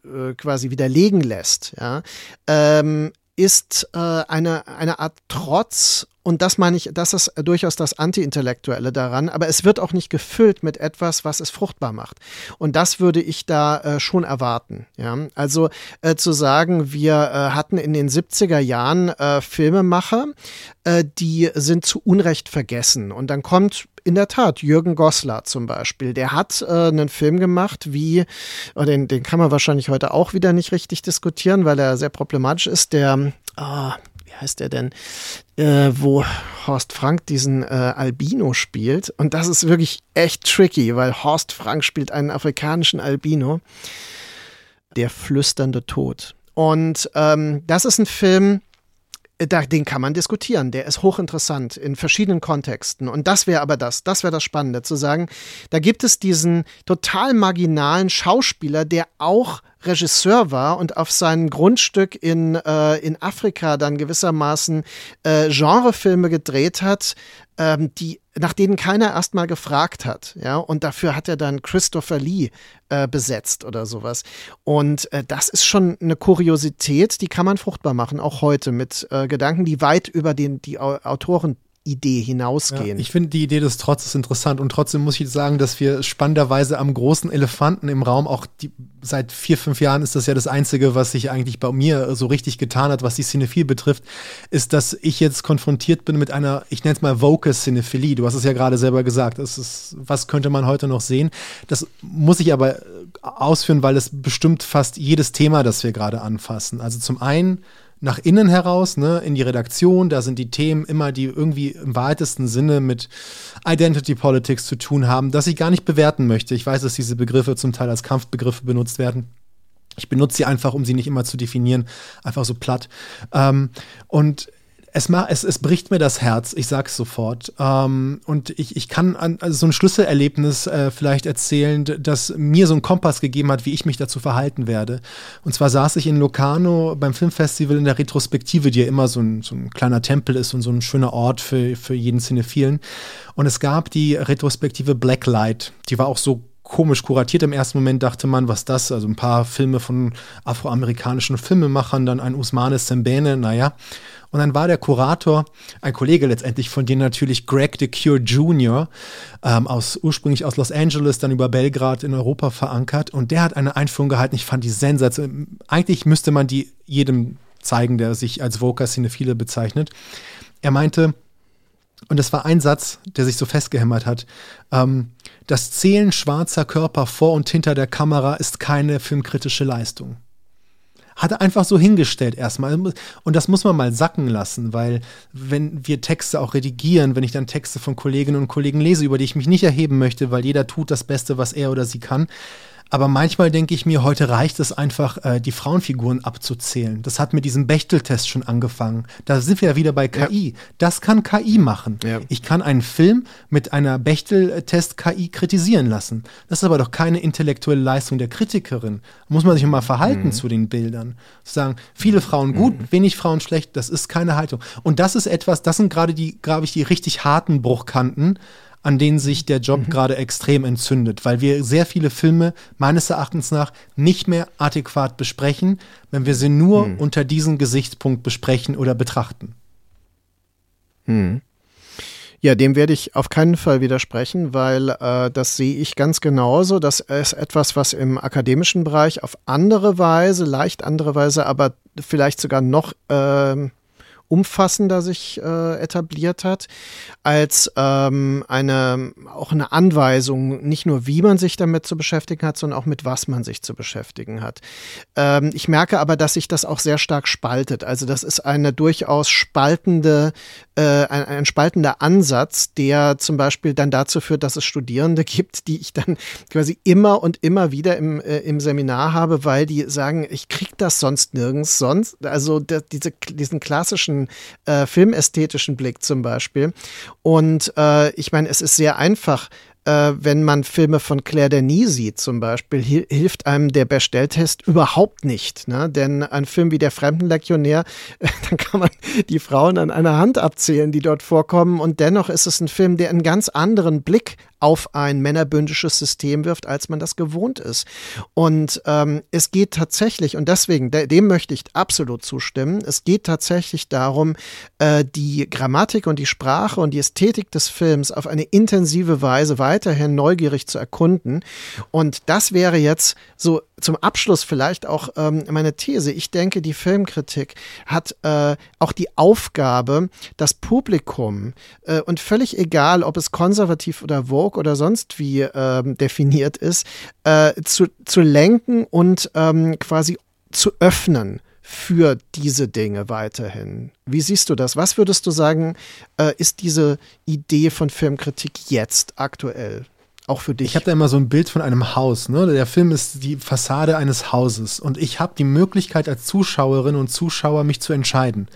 äh, quasi widerlegen lässt, ja, ähm, ist äh, eine, eine Art Trotz und das meine ich, das ist durchaus das Anti-Intellektuelle daran, aber es wird auch nicht gefüllt mit etwas, was es fruchtbar macht. Und das würde ich da äh, schon erwarten. Ja? Also äh, zu sagen, wir äh, hatten in den 70er Jahren äh, Filmemacher, äh, die sind zu Unrecht vergessen. Und dann kommt in der Tat Jürgen Goslar zum Beispiel. Der hat äh, einen Film gemacht, wie, den, den kann man wahrscheinlich heute auch wieder nicht richtig diskutieren, weil er sehr problematisch ist. Der, oh, wie heißt der denn, äh, wo Horst Frank diesen äh, Albino spielt. Und das ist wirklich echt tricky, weil Horst Frank spielt einen afrikanischen Albino. Der flüsternde Tod. Und ähm, das ist ein Film, äh, den kann man diskutieren. Der ist hochinteressant in verschiedenen Kontexten. Und das wäre aber das, das wäre das Spannende, zu sagen, da gibt es diesen total marginalen Schauspieler, der auch Regisseur war und auf seinem Grundstück in, äh, in Afrika dann gewissermaßen äh, Genrefilme gedreht hat, ähm, die, nach denen keiner erstmal gefragt hat. Ja, und dafür hat er dann Christopher Lee äh, besetzt oder sowas. Und äh, das ist schon eine Kuriosität, die kann man fruchtbar machen, auch heute mit äh, Gedanken, die weit über den, die Autoren Idee hinausgehen. Ja, ich finde die Idee des Trotzes interessant und trotzdem muss ich sagen, dass wir spannenderweise am großen Elefanten im Raum, auch die, seit vier, fünf Jahren ist das ja das Einzige, was sich eigentlich bei mir so richtig getan hat, was die Cinephile betrifft, ist, dass ich jetzt konfrontiert bin mit einer, ich nenne es mal Vocal Cinephilie. Du hast es ja gerade selber gesagt. Das ist, was könnte man heute noch sehen? Das muss ich aber ausführen, weil es bestimmt fast jedes Thema, das wir gerade anfassen. Also zum einen nach innen heraus, ne, in die Redaktion. Da sind die Themen immer, die irgendwie im weitesten Sinne mit Identity Politics zu tun haben, dass ich gar nicht bewerten möchte. Ich weiß, dass diese Begriffe zum Teil als Kampfbegriffe benutzt werden. Ich benutze sie einfach, um sie nicht immer zu definieren, einfach so platt. Ähm, und es, es, es bricht mir das Herz, ich sag's sofort. Ähm, und ich, ich kann an, also so ein Schlüsselerlebnis äh, vielleicht erzählen, das mir so einen Kompass gegeben hat, wie ich mich dazu verhalten werde. Und zwar saß ich in Locarno beim Filmfestival in der Retrospektive, die ja immer so ein, so ein kleiner Tempel ist und so ein schöner Ort für, für jeden Cinephilen. Und es gab die Retrospektive Blacklight. Die war auch so komisch kuratiert. Im ersten Moment dachte man, was das? Also ein paar Filme von afroamerikanischen Filmemachern, dann ein Usmane Sembene, naja. Und dann war der Kurator, ein Kollege letztendlich von dir natürlich, Greg the Cure Jr., ähm, aus, ursprünglich aus Los Angeles, dann über Belgrad in Europa verankert. Und der hat eine Einführung gehalten. Ich fand die Sensation. Eigentlich müsste man die jedem zeigen, der sich als Voker Cinephile bezeichnet. Er meinte, und das war ein Satz, der sich so festgehämmert hat. Ähm, das Zählen schwarzer Körper vor und hinter der Kamera ist keine filmkritische Leistung hat er einfach so hingestellt erstmal. Und das muss man mal sacken lassen, weil wenn wir Texte auch redigieren, wenn ich dann Texte von Kolleginnen und Kollegen lese, über die ich mich nicht erheben möchte, weil jeder tut das Beste, was er oder sie kann, aber manchmal denke ich mir, heute reicht es einfach, äh, die Frauenfiguren abzuzählen. Das hat mit diesem Bechteltest schon angefangen. Da sind wir ja wieder bei KI. Ja. Das kann KI machen. Ja. Ich kann einen Film mit einer Bechteltest-KI kritisieren lassen. Das ist aber doch keine intellektuelle Leistung der Kritikerin. muss man sich mal verhalten mhm. zu den Bildern. Sagen, viele Frauen gut, mhm. wenig Frauen schlecht, das ist keine Haltung. Und das ist etwas, das sind gerade die, glaube ich, die richtig harten Bruchkanten, an denen sich der Job mhm. gerade extrem entzündet, weil wir sehr viele Filme meines Erachtens nach nicht mehr adäquat besprechen, wenn wir sie nur mhm. unter diesem Gesichtspunkt besprechen oder betrachten. Mhm. Ja, dem werde ich auf keinen Fall widersprechen, weil äh, das sehe ich ganz genauso. Das ist etwas, was im akademischen Bereich auf andere Weise, leicht andere Weise, aber vielleicht sogar noch äh, umfassender sich äh, etabliert hat, als ähm, eine auch eine Anweisung, nicht nur wie man sich damit zu beschäftigen hat, sondern auch mit was man sich zu beschäftigen hat. Ähm, ich merke aber, dass sich das auch sehr stark spaltet. Also das ist eine durchaus spaltende, äh, ein, ein spaltender Ansatz, der zum Beispiel dann dazu führt, dass es Studierende gibt, die ich dann quasi immer und immer wieder im, äh, im Seminar habe, weil die sagen, ich krieg das sonst nirgends sonst. Also der, diese, diesen klassischen äh, filmästhetischen Blick zum Beispiel. Und äh, ich meine, es ist sehr einfach, äh, wenn man Filme von Claire Denis sieht zum Beispiel, hilft einem der Bestelltest überhaupt nicht. Ne? Denn ein Film wie Der Fremdenlegionär, dann kann man die Frauen an einer Hand abzählen, die dort vorkommen. Und dennoch ist es ein Film, der einen ganz anderen Blick auf ein männerbündisches System wirft, als man das gewohnt ist. Und ähm, es geht tatsächlich, und deswegen, dem möchte ich absolut zustimmen, es geht tatsächlich darum, äh, die Grammatik und die Sprache und die Ästhetik des Films auf eine intensive Weise weiterhin neugierig zu erkunden. Und das wäre jetzt so zum Abschluss vielleicht auch ähm, meine These. Ich denke, die Filmkritik hat äh, auch die Aufgabe, das Publikum äh, und völlig egal, ob es konservativ oder woke Dialog oder sonst wie ähm, definiert ist, äh, zu, zu lenken und ähm, quasi zu öffnen für diese Dinge weiterhin. Wie siehst du das? Was würdest du sagen, äh, ist diese Idee von Filmkritik jetzt aktuell? Auch für dich. Ich habe da immer so ein Bild von einem Haus. Ne? Der Film ist die Fassade eines Hauses und ich habe die Möglichkeit als Zuschauerin und Zuschauer mich zu entscheiden.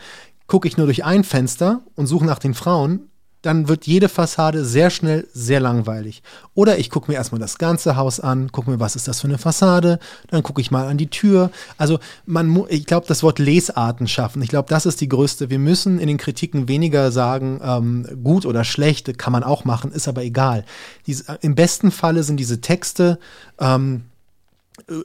Gucke ich nur durch ein Fenster und suche nach den Frauen, dann wird jede Fassade sehr schnell sehr langweilig. Oder ich gucke mir erstmal das ganze Haus an, gucke mir, was ist das für eine Fassade, dann gucke ich mal an die Tür. Also man, ich glaube, das Wort Lesarten schaffen, ich glaube, das ist die größte. Wir müssen in den Kritiken weniger sagen, ähm, gut oder schlecht, kann man auch machen, ist aber egal. Diese, Im besten Falle sind diese Texte ähm,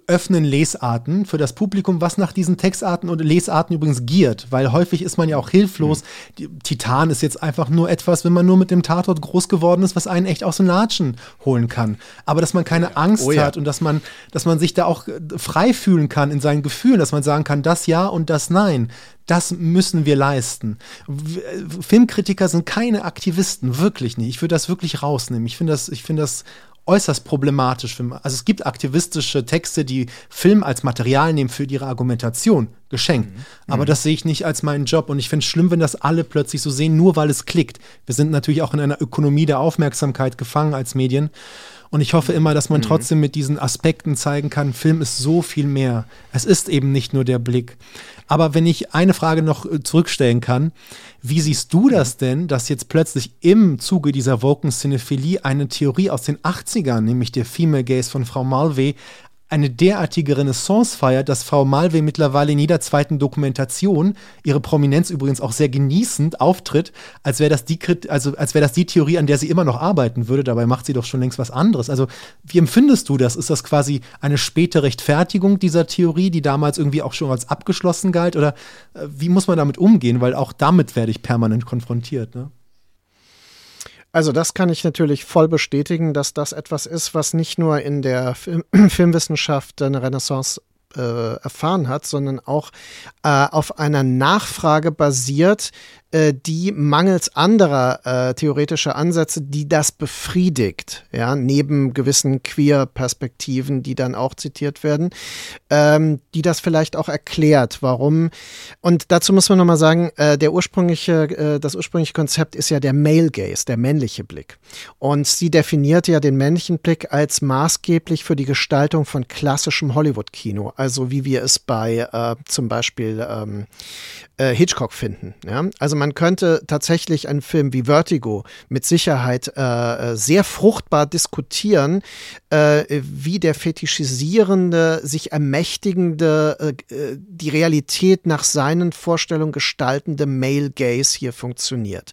öffnen Lesarten für das Publikum, was nach diesen Textarten und Lesarten übrigens giert, weil häufig ist man ja auch hilflos. Mhm. Titan ist jetzt einfach nur etwas, wenn man nur mit dem Tatort groß geworden ist, was einen echt aus den Latschen holen kann. Aber dass man keine Angst oh, ja. hat und dass man, dass man sich da auch äh, frei fühlen kann in seinen Gefühlen, dass man sagen kann, das ja und das nein. Das müssen wir leisten. Äh, Filmkritiker sind keine Aktivisten, wirklich nicht. Ich würde das wirklich rausnehmen. Ich finde das, ich finde das äußerst problematisch. Für, also es gibt aktivistische Texte, die Film als Material nehmen für ihre Argumentation, geschenkt. Mhm. Aber mhm. das sehe ich nicht als meinen Job und ich finde es schlimm, wenn das alle plötzlich so sehen, nur weil es klickt. Wir sind natürlich auch in einer Ökonomie der Aufmerksamkeit gefangen als Medien. Und ich hoffe immer, dass man mhm. trotzdem mit diesen Aspekten zeigen kann, Film ist so viel mehr. Es ist eben nicht nur der Blick. Aber wenn ich eine Frage noch äh, zurückstellen kann, wie siehst du das denn, dass jetzt plötzlich im Zuge dieser Woken-Cinephilie eine Theorie aus den 80ern, nämlich der Female Gaze von Frau Malvey, eine derartige Renaissance feiert, dass Frau Malve mittlerweile in jeder zweiten Dokumentation ihre Prominenz übrigens auch sehr genießend auftritt, als wäre das die also als wäre das die Theorie, an der sie immer noch arbeiten würde. Dabei macht sie doch schon längst was anderes. Also wie empfindest du das? Ist das quasi eine späte Rechtfertigung dieser Theorie, die damals irgendwie auch schon als abgeschlossen galt? Oder äh, wie muss man damit umgehen? Weil auch damit werde ich permanent konfrontiert. Ne? Also das kann ich natürlich voll bestätigen, dass das etwas ist, was nicht nur in der Film Filmwissenschaft eine Renaissance äh, erfahren hat, sondern auch äh, auf einer Nachfrage basiert, die mangels anderer äh, theoretischer Ansätze, die das befriedigt, ja, neben gewissen Queer-Perspektiven, die dann auch zitiert werden, ähm, die das vielleicht auch erklärt, warum. Und dazu muss man nochmal sagen, äh, der ursprüngliche, äh, das ursprüngliche Konzept ist ja der Male Gaze, der männliche Blick. Und sie definiert ja den männlichen Blick als maßgeblich für die Gestaltung von klassischem Hollywood-Kino, also wie wir es bei äh, zum Beispiel ähm, äh, Hitchcock finden. Ja? Also man könnte tatsächlich einen Film wie Vertigo mit Sicherheit äh, äh, sehr fruchtbar diskutieren, äh, wie der fetischisierende, sich ermächtigende, äh, äh, die Realität nach seinen Vorstellungen gestaltende Male Gaze hier funktioniert.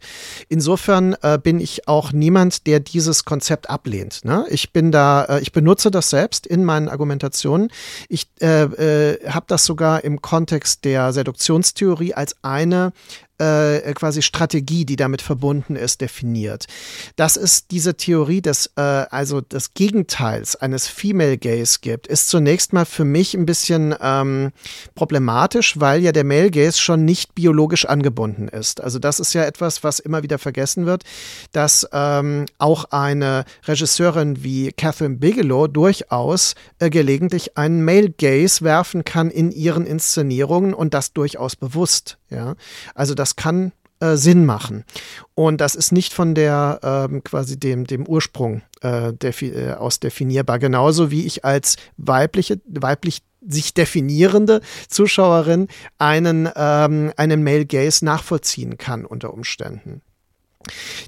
Insofern äh, bin ich auch niemand, der dieses Konzept ablehnt. Ne? Ich bin da, ich benutze das selbst in meinen Argumentationen. Ich habe das sogar im Kontext der Seduktionstheorie als eine äh, quasi Strategie, die damit verbunden ist, definiert. Das ist diese Theorie des, äh, also des Gegenteils eines Female Gaze gibt, ist zunächst mal für mich ein bisschen ähm, problematisch, weil ja der Male Gaze schon nicht biologisch angebunden ist. Also das ist ja etwas, was immer wieder vergessen wird, dass ähm, auch eine Regisseurin wie Catherine Bigelow durchaus äh, gelegentlich einen Male Gaze werfen kann in ihren Inszenierungen und das durchaus bewusst. Ja, also das kann äh, Sinn machen. Und das ist nicht von der ähm, quasi dem, dem Ursprung äh, defi äh, aus definierbar. Genauso wie ich als weibliche, weiblich sich definierende Zuschauerin einen, ähm, einen Male Gaze nachvollziehen kann unter Umständen.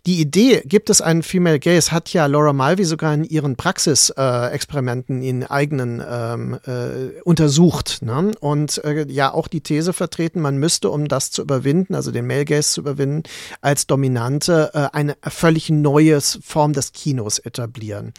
Die Idee, gibt es einen Female Gaze, hat ja Laura Mulvey sogar in ihren Praxisexperimenten äh, in eigenen ähm, äh, untersucht ne? und äh, ja auch die These vertreten, man müsste, um das zu überwinden, also den Male Gaze zu überwinden, als Dominante äh, eine völlig neue Form des Kinos etablieren.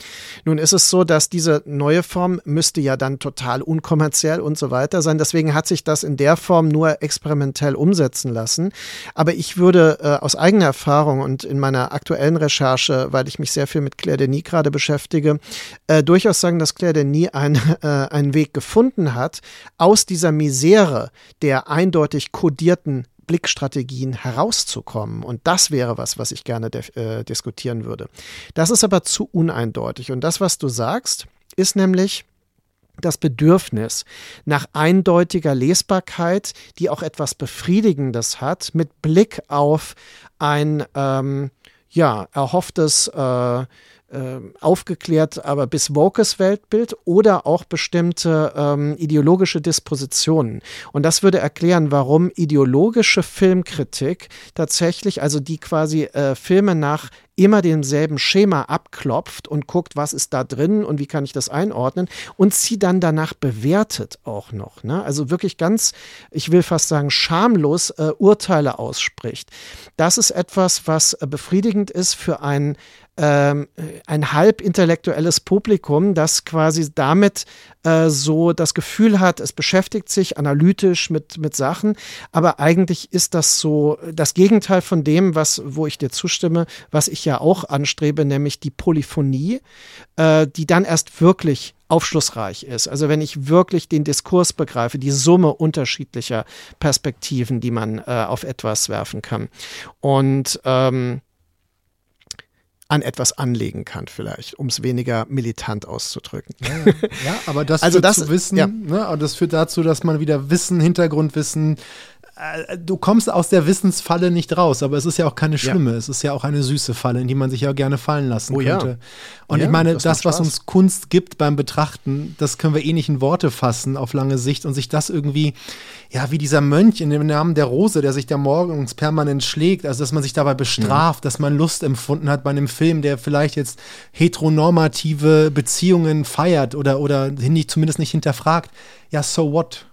Nun ist es so, dass diese neue Form müsste ja dann total unkommerziell und so weiter sein. Deswegen hat sich das in der Form nur experimentell umsetzen lassen. Aber ich würde äh, aus eigener Erfahrung und in meiner aktuellen Recherche, weil ich mich sehr viel mit Claire Denis gerade beschäftige, äh, durchaus sagen, dass Claire Denis ein, äh, einen Weg gefunden hat, aus dieser Misere der eindeutig kodierten Blickstrategien herauszukommen. Und das wäre was, was ich gerne äh, diskutieren würde. Das ist aber zu uneindeutig. Und das, was du sagst, ist nämlich, das Bedürfnis nach eindeutiger Lesbarkeit, die auch etwas Befriedigendes hat, mit Blick auf ein ähm, ja, erhofftes äh, äh, aufgeklärt, aber bis wokes Weltbild oder auch bestimmte ähm, ideologische Dispositionen. Und das würde erklären, warum ideologische Filmkritik tatsächlich, also die quasi äh, Filme nach immer demselben Schema abklopft und guckt, was ist da drin und wie kann ich das einordnen und sie dann danach bewertet auch noch. Ne? Also wirklich ganz, ich will fast sagen, schamlos äh, Urteile ausspricht. Das ist etwas, was äh, befriedigend ist für ein ähm, ein halb intellektuelles Publikum, das quasi damit äh, so das Gefühl hat, es beschäftigt sich analytisch mit, mit Sachen, aber eigentlich ist das so das Gegenteil von dem, was, wo ich dir zustimme, was ich ja auch anstrebe, nämlich die Polyphonie, äh, die dann erst wirklich aufschlussreich ist. Also wenn ich wirklich den Diskurs begreife, die Summe unterschiedlicher Perspektiven, die man äh, auf etwas werfen kann. Und ähm, an etwas anlegen kann, vielleicht, um es weniger militant auszudrücken. Ja, ja aber das also das, zu wissen, ja. ne, das führt dazu, dass man wieder Wissen, Hintergrundwissen, du kommst aus der Wissensfalle nicht raus, aber es ist ja auch keine schlimme, ja. es ist ja auch eine süße Falle, in die man sich ja gerne fallen lassen oh, könnte. Ja. Und ja, ich meine, das, das was uns Kunst gibt beim Betrachten, das können wir eh nicht in Worte fassen auf lange Sicht und sich das irgendwie, ja, wie dieser Mönch in dem Namen der Rose, der sich da morgens permanent schlägt, also dass man sich dabei bestraft, dass man Lust empfunden hat bei einem Film, der vielleicht jetzt heteronormative Beziehungen feiert oder, oder zumindest nicht hinterfragt. Ja, so what?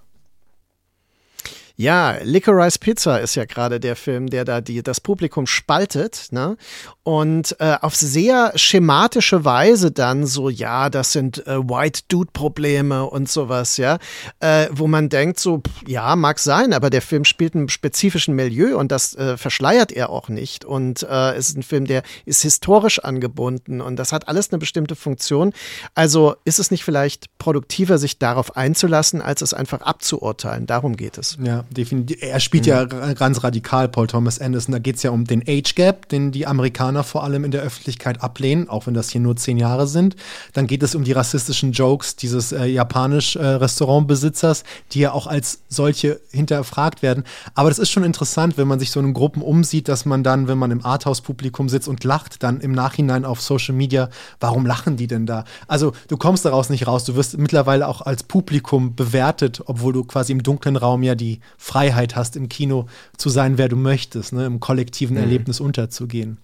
Ja, Licorice Pizza ist ja gerade der Film, der da die, das Publikum spaltet, ne? Und äh, auf sehr schematische Weise dann so, ja, das sind äh, White Dude-Probleme und sowas, ja, äh, wo man denkt, so, ja, mag sein, aber der Film spielt in spezifischen Milieu und das äh, verschleiert er auch nicht. Und äh, es ist ein Film, der ist historisch angebunden und das hat alles eine bestimmte Funktion. Also ist es nicht vielleicht produktiver, sich darauf einzulassen, als es einfach abzuurteilen? Darum geht es. Ja, definitiv. Er spielt mhm. ja ganz radikal, Paul Thomas Anderson. Da geht es ja um den Age Gap, den die Amerikaner vor allem in der Öffentlichkeit ablehnen, auch wenn das hier nur zehn Jahre sind. Dann geht es um die rassistischen Jokes dieses äh, japanisch äh, Restaurantbesitzers, die ja auch als solche hinterfragt werden. Aber das ist schon interessant, wenn man sich so in Gruppen umsieht, dass man dann, wenn man im Arthouse-Publikum sitzt und lacht, dann im Nachhinein auf Social Media, warum lachen die denn da? Also du kommst daraus nicht raus. Du wirst mittlerweile auch als Publikum bewertet, obwohl du quasi im dunklen Raum ja die Freiheit hast, im Kino zu sein, wer du möchtest, ne, im kollektiven mhm. Erlebnis unterzugehen.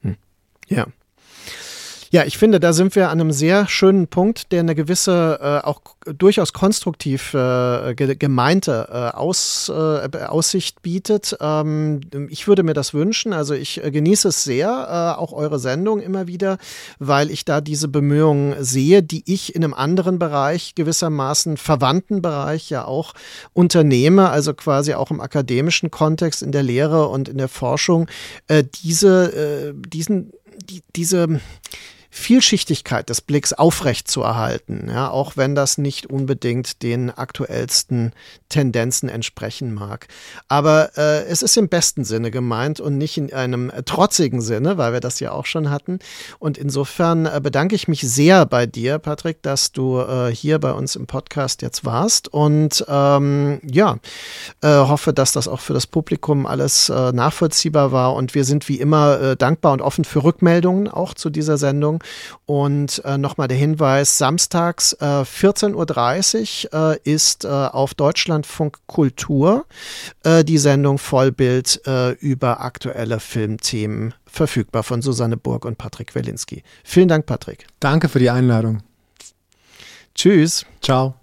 Hm. Ja. Ja, ich finde, da sind wir an einem sehr schönen Punkt, der eine gewisse, äh, auch durchaus konstruktiv äh, gemeinte äh, Aus, äh, Aussicht bietet. Ähm, ich würde mir das wünschen. Also ich äh, genieße es sehr, äh, auch eure Sendung immer wieder, weil ich da diese Bemühungen sehe, die ich in einem anderen Bereich, gewissermaßen verwandten Bereich ja auch unternehme, also quasi auch im akademischen Kontext, in der Lehre und in der Forschung, diese, diesen, die, diese Vielschichtigkeit des Blicks aufrecht zu erhalten, ja, auch wenn das nicht unbedingt den aktuellsten Tendenzen entsprechen mag. Aber äh, es ist im besten Sinne gemeint und nicht in einem trotzigen Sinne, weil wir das ja auch schon hatten. Und insofern äh, bedanke ich mich sehr bei dir, Patrick, dass du äh, hier bei uns im Podcast jetzt warst und ähm, ja, äh, hoffe, dass das auch für das Publikum alles äh, nachvollziehbar war und wir sind wie immer äh, dankbar und offen für Rückmeldungen auch zu dieser Sendung. Und äh, nochmal der Hinweis, samstags äh, 14.30 Uhr äh, ist äh, auf Deutschlandfunk Kultur äh, die Sendung Vollbild äh, über aktuelle Filmthemen verfügbar von Susanne Burg und Patrick Welinski. Vielen Dank, Patrick. Danke für die Einladung. Tschüss. Ciao.